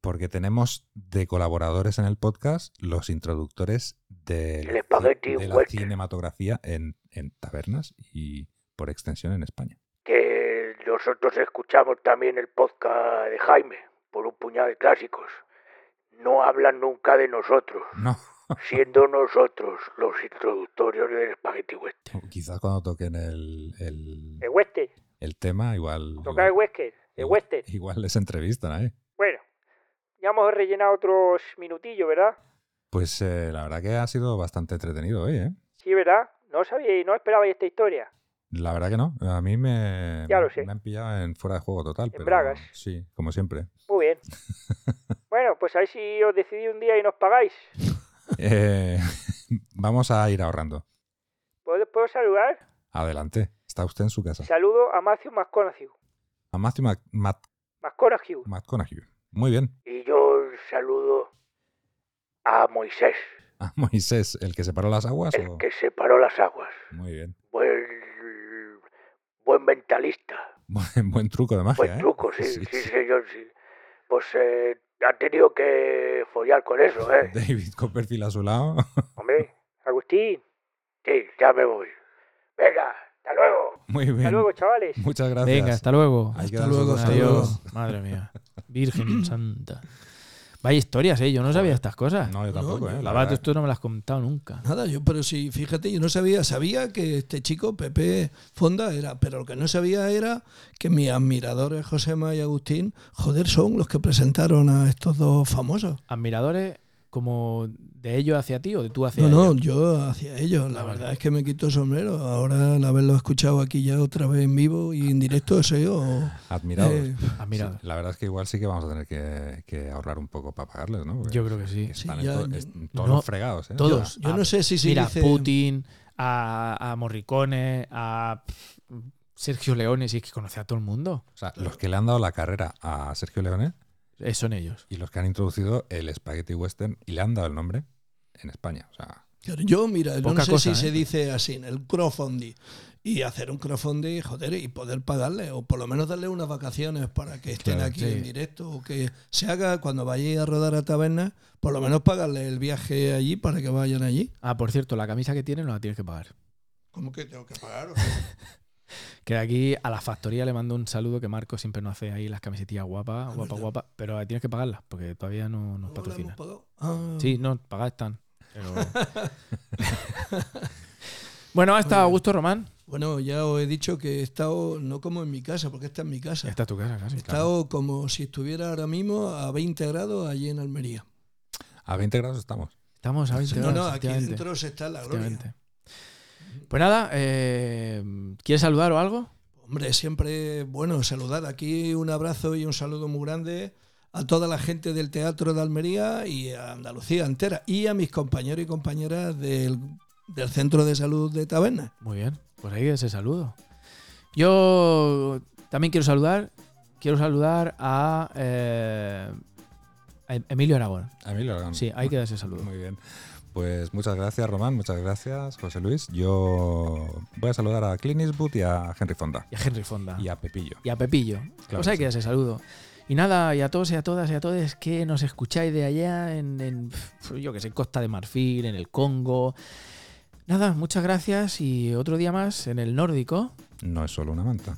[SPEAKER 3] porque tenemos de colaboradores en el podcast los introductores de,
[SPEAKER 5] El
[SPEAKER 3] de la cinematografía en, en tabernas y por extensión en España.
[SPEAKER 5] Que nosotros escuchamos también el podcast de Jaime, por un puñado de clásicos. No hablan nunca de nosotros,
[SPEAKER 3] No, [LAUGHS]
[SPEAKER 5] siendo nosotros los introductorios del Spaghetti Western.
[SPEAKER 3] quizás cuando toquen el, el,
[SPEAKER 8] El Western.
[SPEAKER 3] el tema, igual,
[SPEAKER 8] Tocar el Wesker. El
[SPEAKER 3] igual-
[SPEAKER 8] Western.
[SPEAKER 3] igual les entrevistan ahí.
[SPEAKER 8] Bueno, ya hemos rellenado otros minutillos, ¿verdad?
[SPEAKER 3] Pues eh, la verdad que ha sido bastante entretenido hoy, ¿eh?
[SPEAKER 8] Sí, ¿verdad? No sabíais, no esperabais esta historia.
[SPEAKER 3] La verdad que no. A mí me,
[SPEAKER 8] Ya lo sé.
[SPEAKER 3] me han pillado en fuera de juego total. pero
[SPEAKER 8] bragas.
[SPEAKER 3] Sí, como siempre.
[SPEAKER 8] Muy bien. [LAUGHS] bueno, pues a ver si os decidís un día y nos pagáis. [LAUGHS]
[SPEAKER 3] Eh, vamos a ir ahorrando.
[SPEAKER 8] ¿Puedo, puedo saludar?
[SPEAKER 3] Adelante. Está usted en su casa.
[SPEAKER 8] Saludo a Matthew McConaughey.
[SPEAKER 3] A Matthew Mac- Mac-
[SPEAKER 8] McConaughey.
[SPEAKER 3] McConaughey. Muy bien.
[SPEAKER 5] Y yo saludo a Moisés,
[SPEAKER 3] A Moisés, el que separó las aguas.
[SPEAKER 5] el
[SPEAKER 3] o-
[SPEAKER 5] que separó las aguas.
[SPEAKER 3] Muy bien.
[SPEAKER 5] Buen, buen mentalista. [LAUGHS]
[SPEAKER 3] Buen, buen truco de magia.
[SPEAKER 5] Buen
[SPEAKER 3] ¿eh?
[SPEAKER 5] truco, sí, sí, señor, sí. Pues eh, ha tenido que follar con eso, ¿eh? [LAUGHS]
[SPEAKER 3] David Copperfield a su lado. [LAUGHS]
[SPEAKER 8] Hombre, Agustín.
[SPEAKER 5] Sí, ya me voy. Venga, hasta luego.
[SPEAKER 3] Muy bien.
[SPEAKER 8] Hasta luego, chavales.
[SPEAKER 3] Muchas gracias.
[SPEAKER 2] Venga, hasta luego.
[SPEAKER 1] Hasta luego,
[SPEAKER 3] saludos.
[SPEAKER 2] Madre mía. Virgen [CLEARS THROAT] Santa. Vaya historias, ¿eh? Yo no sabía estas cosas.
[SPEAKER 3] No, yo tampoco,
[SPEAKER 1] No,
[SPEAKER 3] ¿eh? La
[SPEAKER 2] verdad. esto no me las has contado nunca.
[SPEAKER 1] Nada, yo, pero sí, fíjate, yo no sabía, sabía que este chico, Pepe Fonda, era, pero lo que no sabía era que mis admiradores, Josema y Agustín, joder, son los que presentaron a estos dos famosos.
[SPEAKER 2] ¿Admiradores como de ellos hacia ti o de tú hacia
[SPEAKER 1] No, no,
[SPEAKER 2] ellos?
[SPEAKER 1] yo hacia ellos. La
[SPEAKER 2] Ah, vale.
[SPEAKER 1] verdad es que me quito el sombrero. Ahora, al haberlo escuchado aquí ya otra vez en vivo y en directo, eso yo. Eh.
[SPEAKER 3] Sí, la verdad es que igual sí que vamos a tener que, que ahorrar un poco para pagarles, ¿no? Porque
[SPEAKER 2] Yo creo que sí.
[SPEAKER 3] Están
[SPEAKER 1] Sí,
[SPEAKER 3] en to- todos
[SPEAKER 2] No,
[SPEAKER 3] los fregados, ¿eh?
[SPEAKER 2] Todos.
[SPEAKER 1] yo
[SPEAKER 2] A-
[SPEAKER 1] no sé si se
[SPEAKER 2] Mira,
[SPEAKER 1] dice-
[SPEAKER 2] Putin, a, a Morricone, a Sergio Leone, sí que conoce a todo el mundo.
[SPEAKER 3] O sea, los que le han dado la carrera a Sergio Leone
[SPEAKER 2] son ellos.
[SPEAKER 3] y los que han introducido el Spaghetti Western y le han dado el nombre en España. O sea,
[SPEAKER 1] Yo, mira,
[SPEAKER 2] Poca
[SPEAKER 1] no sé
[SPEAKER 2] cosa,
[SPEAKER 1] si
[SPEAKER 2] ¿eh?
[SPEAKER 1] se dice así, el crowdfunding. Y hacer un crowdfunding, joder, y poder pagarle, o por lo menos darle unas vacaciones para que estén
[SPEAKER 3] Claro,
[SPEAKER 1] aquí
[SPEAKER 2] sí.
[SPEAKER 1] en directo, o que se haga cuando vayáis a rodar a taberna, por lo menos pagarle el viaje allí para que vayan allí.
[SPEAKER 2] Ah, por cierto, la camisa que tienen no la tienes que pagar.
[SPEAKER 1] ¿Cómo que tengo que pagar? [LAUGHS]
[SPEAKER 2] Que aquí a la factoría le mando un saludo que Marco siempre nos hace ahí las camisetillas guapas, guapa,
[SPEAKER 1] verdad.
[SPEAKER 2] guapa. Pero tienes que pagarlas porque todavía no nos
[SPEAKER 1] ¿No la
[SPEAKER 2] patrocinan.
[SPEAKER 1] hemos pagado? Ah.
[SPEAKER 2] Sí, no, pagadas están. Pero... [LAUGHS] bueno, ha estado Augusto Román.
[SPEAKER 1] Bueno, ya os he dicho que he estado, no como en mi casa, porque esta es mi casa.
[SPEAKER 2] Esta es tu casa casi.
[SPEAKER 1] He estado como si estuviera ahora mismo a 20 grados allí en Almería.
[SPEAKER 3] a 20 grados estamos.
[SPEAKER 2] Estamos a 20
[SPEAKER 1] No, no, aquí dentro se está la gloria.
[SPEAKER 2] Pues nada, eh, ¿quieres saludar o algo?
[SPEAKER 1] Hombre, siempre bueno saludar. Aquí un abrazo y un saludo muy grande a toda la gente del Teatro de Almería y a Andalucía entera y a mis compañeros y compañeras del, del Centro de Salud de Taberna.
[SPEAKER 2] Muy bien, pues ahí ese saludo. Yo también quiero saludar, quiero saludar a, eh, a Emilio Aragón.
[SPEAKER 3] A mí lo
[SPEAKER 2] Sí, ahí queda ese saludo.
[SPEAKER 3] Muy bien. Pues muchas gracias, Román. Muchas gracias, José Luis. Yo voy a saludar a Clint Eastwood y a Henry Fonda.
[SPEAKER 2] Y a Henry Fonda.
[SPEAKER 3] Y a Pepillo.
[SPEAKER 2] y a Pepillo.
[SPEAKER 3] Claro
[SPEAKER 2] pues
[SPEAKER 3] que sí.
[SPEAKER 2] queda ese saludo. Y nada, y a todos y a todas y a todos que nos escucháis de allá en, yo que sé, Costa de Marfil, en el Congo. Nada, muchas gracias y otro día más en el nórdico.
[SPEAKER 3] No es solo una manta.